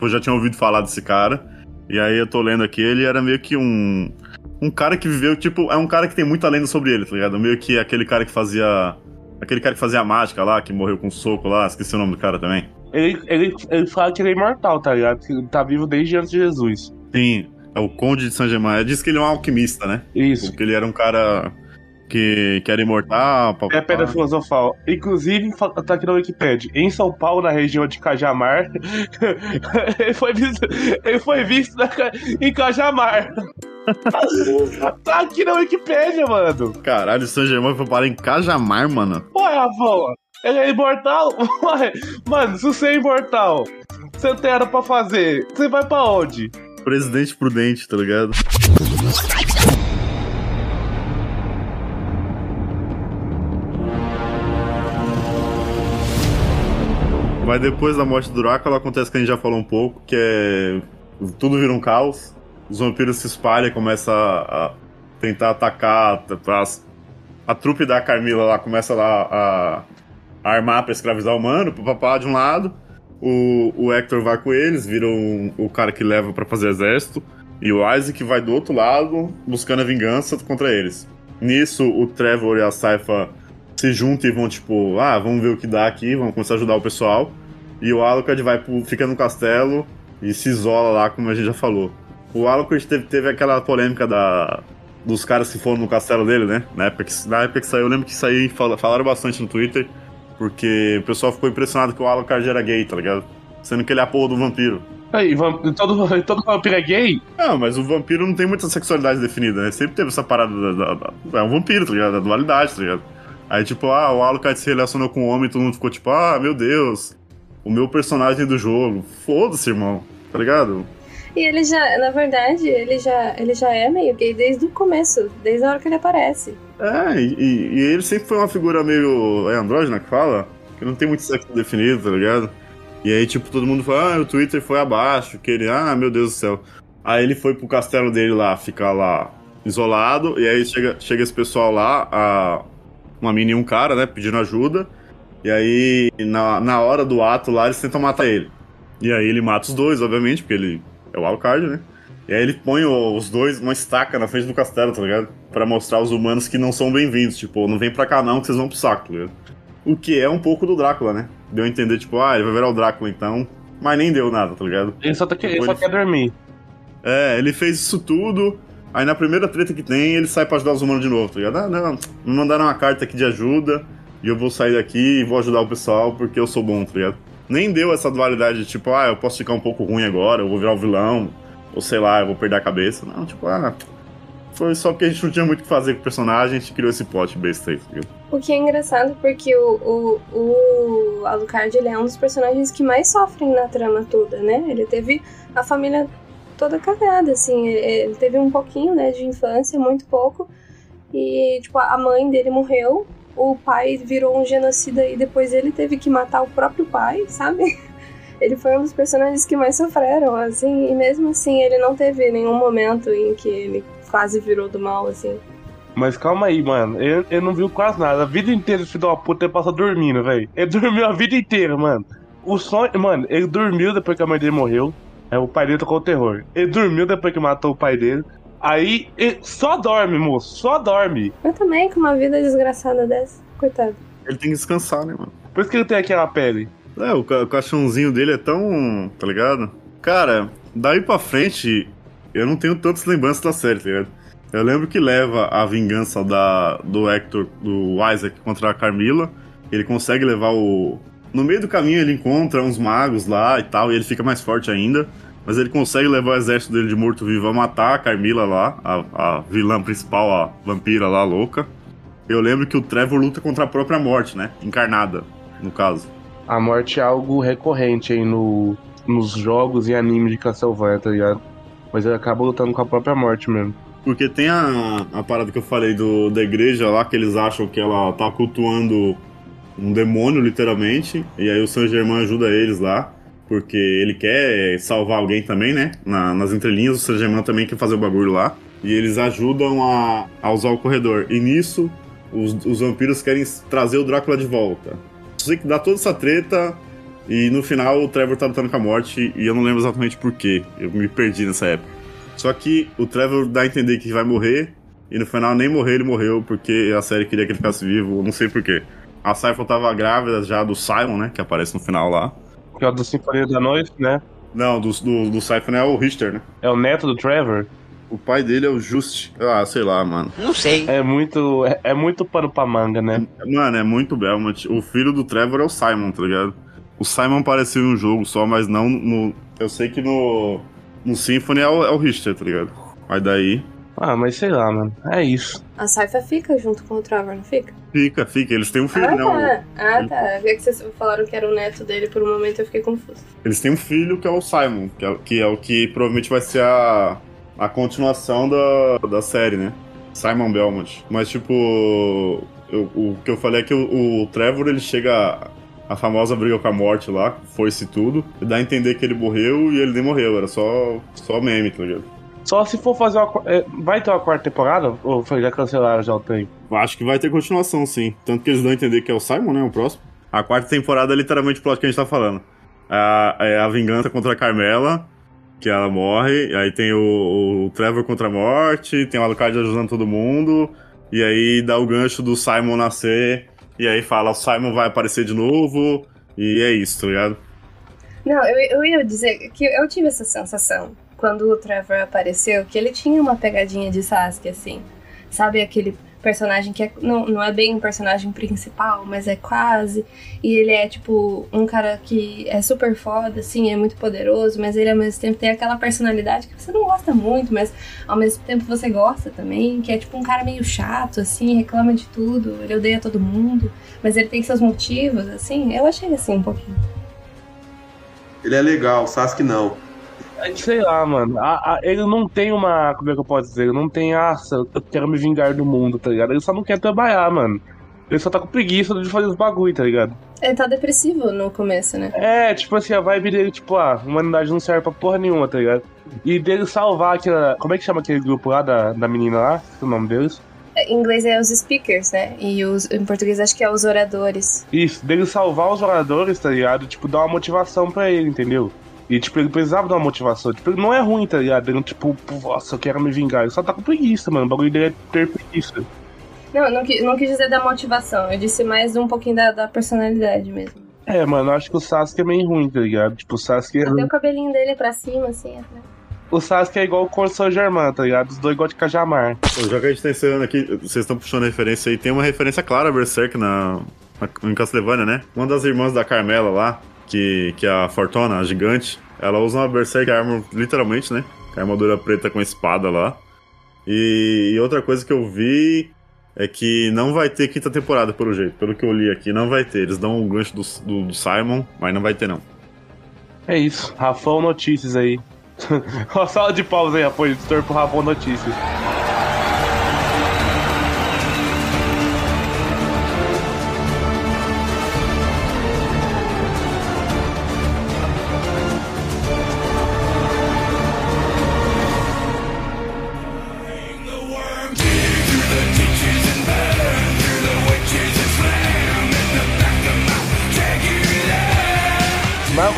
Speaker 3: Eu já tinha ouvido falar desse cara. E aí eu tô lendo aqui, ele era meio que um. Um cara que viveu, tipo, é um cara que tem muita lenda sobre ele, tá ligado? Meio que aquele cara que fazia. Aquele cara que fazia a mágica lá, que morreu com um soco lá, esqueci o nome do cara também.
Speaker 2: Ele, ele, ele fala que ele é imortal, tá ligado? Que ele tá vivo desde antes de Jesus.
Speaker 3: Sim, é o Conde de Saint Germain. Diz que ele é um alquimista, né?
Speaker 2: Isso.
Speaker 3: Porque ele era um cara que, que era imortal. Pá,
Speaker 2: é pedra filosofal. Inclusive, tá aqui na Wikipedia. Em São Paulo, na região de Cajamar, *laughs* ele, foi visto, ele foi visto na, em Cajamar. *laughs* tá aqui na Wikipedia, mano.
Speaker 3: Caralho, São Germain foi parar em Cajamar, mano.
Speaker 2: Ué, Rafa, ele é imortal? *laughs* Ué, mano, se você é imortal, você tem era pra fazer, você vai pra onde?
Speaker 3: Presidente prudente, tá ligado? Mas depois da morte do Drácula acontece que a gente já falou um pouco, que é. Tudo vira um caos. Os vampiros se espalham, começa a, tentar atacar. A, a trupe da Carmila lá começa lá a, a armar pra escravizar o humano, pro papá de um lado. O, o Hector vai com eles, vira um, o cara que leva para fazer exército. E o Isaac vai do outro lado, buscando a vingança contra eles. Nisso, o Trevor e a Saifa se juntam e vão, tipo, ah, vamos ver o que dá aqui, vamos começar a ajudar o pessoal. E o Alucard vai, fica no castelo e se isola lá, como a gente já falou. O Alucard teve, teve aquela polêmica da, dos caras que foram no castelo dele, né? Na época que, na época que saiu, eu lembro que saiu falaram bastante no Twitter, porque o pessoal ficou impressionado que o Alucard era gay, tá ligado? Sendo que ele é a porra do vampiro.
Speaker 2: Aí, todo, *laughs* todo vampiro é gay?
Speaker 3: Não, mas o vampiro não tem muita sexualidade definida, né? Sempre teve essa parada da, da, da, É um vampiro, tá ligado? Da dualidade, tá ligado? Aí, tipo, ah, o Alucard se relacionou com um homem e todo mundo ficou tipo, ah, meu Deus, o meu personagem do jogo. Foda-se, irmão, tá ligado?
Speaker 5: E ele já, na verdade, ele já, ele já é meio gay desde o começo, desde a hora que ele aparece.
Speaker 3: É, e, e ele sempre foi uma figura meio. É andrógena que fala? Que não tem muito sexo definido, tá ligado? E aí, tipo, todo mundo fala, ah, o Twitter foi abaixo, que ele, ah, meu Deus do céu. Aí ele foi pro castelo dele lá, ficar lá isolado, e aí chega, chega esse pessoal lá, a, uma menina e um cara, né, pedindo ajuda. E aí, na, na hora do ato lá, eles tentam matar ele. E aí ele mata os dois, obviamente, porque ele é o Alucard, né? E aí ele põe os dois uma estaca na frente do castelo, tá ligado? Pra mostrar aos humanos que não são bem-vindos. Tipo, não vem pra cá não, que vocês vão pro saco, tá ligado? O que é um pouco do Drácula, né? Deu a entender, tipo, ah, ele vai virar o Drácula então. Mas nem deu nada, tá ligado?
Speaker 2: Ele só, tá, ele
Speaker 3: Depois
Speaker 2: só
Speaker 3: ele-
Speaker 2: quer dormir.
Speaker 3: É, ele fez isso tudo. Aí na primeira treta que tem, ele sai pra ajudar os humanos de novo, tá ligado? Ah, não, me mandaram uma carta aqui de ajuda e eu vou sair daqui e vou ajudar o pessoal porque eu sou bom, tá ligado? Nem deu essa dualidade de tipo, ah, eu posso ficar um pouco ruim agora, eu vou virar o vilão, ou sei lá, eu vou perder a cabeça. Não, tipo, ah, foi só porque a gente não tinha muito o que fazer com o personagem, a gente criou esse plot besta aí, tá ligado?
Speaker 5: O que é engraçado porque o, o, o Alucard ele é um dos personagens que mais sofrem na trama toda, né? Ele teve a família toda cagada, assim. Ele teve um pouquinho, né, de infância, muito pouco. E, tipo, a mãe dele morreu, o pai virou um genocida e depois ele teve que matar o próprio pai, sabe? *laughs* Ele foi um dos personagens que mais sofreram, assim, e mesmo assim ele não teve nenhum momento em que ele quase virou do mal, assim.
Speaker 2: Mas calma aí, mano. Ele, ele não viu quase nada. A vida inteira esse filho da puta ele passou dormindo, velho. Ele *laughs* dormiu a vida inteira, mano. O sonho. Mano, ele dormiu depois que a mãe dele morreu. É, o pai dele tocou o terror. Ele dormiu depois que matou o pai dele. Aí, ele só dorme, moço. Só dorme.
Speaker 5: Eu também, com uma vida desgraçada dessa. Coitado.
Speaker 3: Ele tem que descansar, né, mano?
Speaker 2: Por isso que ele tem aquela pele.
Speaker 3: É, o, ca- o caixãozinho dele é tão. tá ligado? Cara, daí pra frente, eu não tenho tantas lembranças da série, tá ligado? Eu lembro que leva a vingança da, do Hector, do Isaac contra a Carmila. Ele consegue levar o. No meio do caminho ele encontra uns magos lá e tal, e ele fica mais forte ainda. Mas ele consegue levar o exército dele de morto-vivo a matar a Carmila lá, a, a vilã principal, a vampira lá louca. Eu lembro que o Trevor luta contra a própria morte, né? Encarnada, no caso.
Speaker 2: A morte é algo recorrente aí no, nos jogos e animes de Castlevania, tá ligado? Mas ele acaba lutando com a própria morte mesmo.
Speaker 3: Porque tem a, a parada que eu falei do, da igreja lá, que eles acham que ela tá cultuando um demônio, literalmente. E aí o Saint Germain ajuda eles lá. Porque ele quer salvar alguém também, né? Na- nas entrelinhas, o Saint Germain também quer fazer o bagulho lá. E eles ajudam a, a usar o corredor. E nisso, os, os vampiros querem trazer o Drácula de volta. Sei que dá toda essa treta. E no final o Trevor tá lutando com a morte. E eu não lembro exatamente por quê. Eu me perdi nessa época. Só que o Trevor dá a entender que vai morrer, e no final nem morrer ele morreu, porque a série queria que ele ficasse vivo, não sei porquê. A Cypher tava grávida já do Simon, né? Que aparece no final lá.
Speaker 2: Que é o do Sinfonia da Noite, né?
Speaker 3: Não, do, do, do Siphon é o Richter, né?
Speaker 2: É o neto do Trevor.
Speaker 3: O pai dele é o Just. Ah, sei lá, mano.
Speaker 2: É muito. É, é muito pano pra manga, né?
Speaker 3: Mano, é muito Belmont. O filho do Trevor é o Simon, tá ligado? O Simon apareceu no jogo só, mas não no. Eu sei que no. No Symphony é o, é o Richter, tá ligado? Aí daí.
Speaker 2: Ah, mas sei lá, mano. É isso.
Speaker 5: A Saifa fica junto com o Trevor, não fica?
Speaker 3: Fica, fica. Eles têm um filho,
Speaker 5: ah,
Speaker 3: não.
Speaker 5: tá. Ah, tá. É que vocês falaram que era o neto dele por um momento eu fiquei confuso.
Speaker 3: Eles têm um filho que é o Simon, que é, que é o que provavelmente vai ser a, a continuação da, da série, né? Simon Belmont. Mas, tipo, eu- o que eu falei é que o, o Trevor ele chega a famosa briga com a morte lá, foi-se tudo, e dá a entender que ele morreu e ele nem morreu, era só, só meme, tá ligado?
Speaker 2: Só se for fazer uma. é, Vai ter uma quarta temporada? Ou foi já cancelaram já o tempo?
Speaker 3: Acho que vai ter continuação, sim. Tanto que eles dão a entender que é o Simon, né? O próximo. A quarta temporada é literalmente o plot que a gente tá falando. A, é a vingança contra a Carmela, que ela morre. Aí tem o, o Trevor contra a morte, tem o Alucard ajudando todo mundo. E aí dá o gancho do Simon nascer. E aí fala, o Simon vai aparecer de novo. E é isso, tá ligado?
Speaker 5: Não, eu, eu ia dizer que eu tive essa sensação quando o Trevor apareceu, que ele tinha uma pegadinha de Sasuke, assim. Sabe aquele personagem que é, não, não é bem um personagem principal, mas é quase. E ele é, tipo, um cara que é super foda, assim, é muito poderoso, mas ele ao mesmo tempo tem aquela personalidade que você não gosta muito, mas ao mesmo tempo você gosta também, que é tipo um cara meio chato, assim, reclama de tudo, ele odeia todo mundo, mas ele tem seus motivos, assim. Eu achei assim um pouquinho.
Speaker 1: Ele é legal, Sasuke não.
Speaker 2: É sei lá, mano. A- a- ele não tem uma. Como é que eu posso dizer? Ele não tem, ah, eu quero me vingar do mundo, tá ligado? Ele só não quer trabalhar, mano. Ele só tá com preguiça de fazer os bagulho, tá ligado?
Speaker 5: Ele tá depressivo no começo, né?
Speaker 2: É, tipo assim, a vibe dele, tipo, ah, a humanidade não serve pra porra nenhuma, tá ligado? E dele salvar aquela. Como é que chama aquele grupo lá da, da menina lá? O nome deles?
Speaker 5: Em inglês é os speakers, né? E os, em português acho que é os oradores.
Speaker 2: Isso, dele salvar os oradores, tá ligado? Tipo, dar uma motivação pra ele, entendeu? E, tipo, ele precisava dar uma motivação. Tipo, ele não é ruim, tá ligado? Ele, tipo, nossa, eu quero me vingar. Ele só tá com preguiça, mano. O bagulho dele é ter preguiça.
Speaker 5: Não, não, não quis dizer da motivação. Eu disse mais um pouquinho da, da personalidade mesmo.
Speaker 2: É, mano, eu acho que o Sasuke é meio ruim, tá ligado? Tipo, o Sasuke.
Speaker 5: Até o cabelinho dele pra cima, assim, atrás.
Speaker 2: O Sasuke é igual o Corso São Germain, tá ligado? Os dois igual de Cajamar.
Speaker 3: Já que a gente tá encerrando aqui, vocês estão puxando referência aí, tem uma referência clara a Berserk na, na, em Castlevania, né? Uma das irmãs da Carmela lá, que, que a Fortuna, a gigante, ela usa uma Berserk Armor, literalmente, né? A armadura preta com espada lá. E, e outra coisa que eu vi é que não vai ter quinta temporada, pelo jeito. Pelo que eu li aqui, não vai ter. Eles dão um gancho do, do, do Simon, mas não vai ter, não.
Speaker 2: É isso. Rafão Notícias aí. *laughs* Ó, sala de pausa aí, apoio editor pro Rafão Notícias.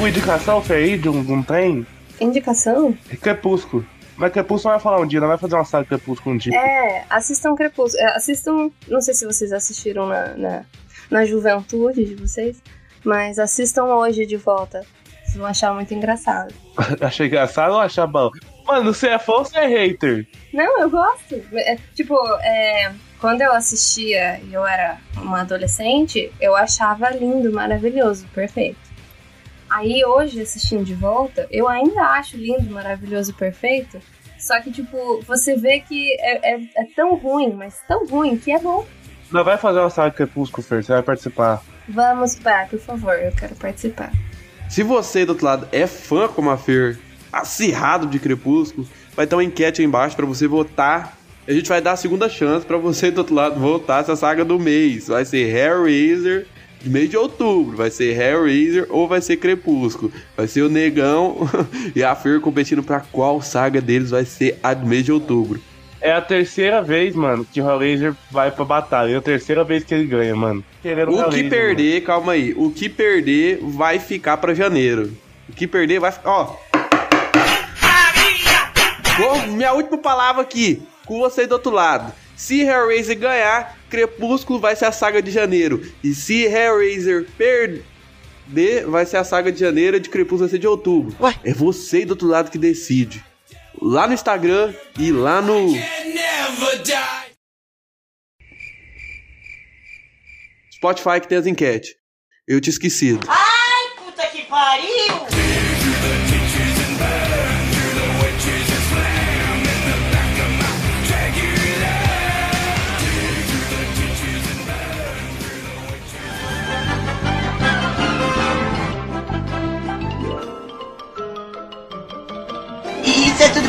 Speaker 2: Alguma indicação, Fê, aí, de um, de um trem?
Speaker 5: Indicação?
Speaker 2: Crepúsculo. Mas Crepúsculo vai falar um dia, não vai fazer uma saga Crepúsculo um dia.
Speaker 5: É, assistam Crepúsculo. É, Assistam. Não sei se vocês assistiram na, na, na juventude de vocês, mas assistam hoje de volta. Vocês vão achar muito engraçado. *laughs*
Speaker 2: Achei engraçado ou achar bom? Mano, você é fã ou você é hater?
Speaker 5: Não, eu gosto. É, tipo, é, quando eu assistia e eu era uma adolescente, eu achava lindo, maravilhoso, perfeito. Aí hoje, assistindo de volta, eu ainda acho lindo, maravilhoso, perfeito. Só que, tipo, você vê que é, é- é tão ruim, mas tão ruim que é bom.
Speaker 2: Não vai fazer uma saga de Crepúsculo, Fer, você vai participar.
Speaker 5: Vamos, pá, por favor, eu quero participar.
Speaker 1: Se você do outro lado é fã como a Fer, acirrado de Crepúsculo, vai ter uma enquete aí embaixo pra você votar. A gente vai dar a segunda chance pra você do outro lado votar essa saga do mês. Vai ser Hellraiser de mês de outubro, vai ser Hellraiser ou vai ser Crepúsculo. Vai ser o Negão *laughs* e a Fer competindo pra qual saga deles vai ser a do mês de outubro.
Speaker 2: É a terceira vez, mano, que o Hellraiser vai pra batalha. É a terceira vez que ele ganha, mano. Querendo
Speaker 1: O que
Speaker 2: Hellraiser,
Speaker 1: perder, calma aí, o que perder vai ficar pra janeiro. O que perder vai ficar, ó. Vou- minha última palavra aqui, com você do outro lado. Se Hellraiser ganhar, Crepúsculo vai ser a saga de janeiro. E se Hellraiser perder, vai ser a saga de janeiro e de Crepúsculo vai ser de outubro. É você aí do outro lado que decide. Lá no Instagram e lá no Spotify que tem as enquetes. Eu tinha esquecido.
Speaker 9: Ai, puta que pariu!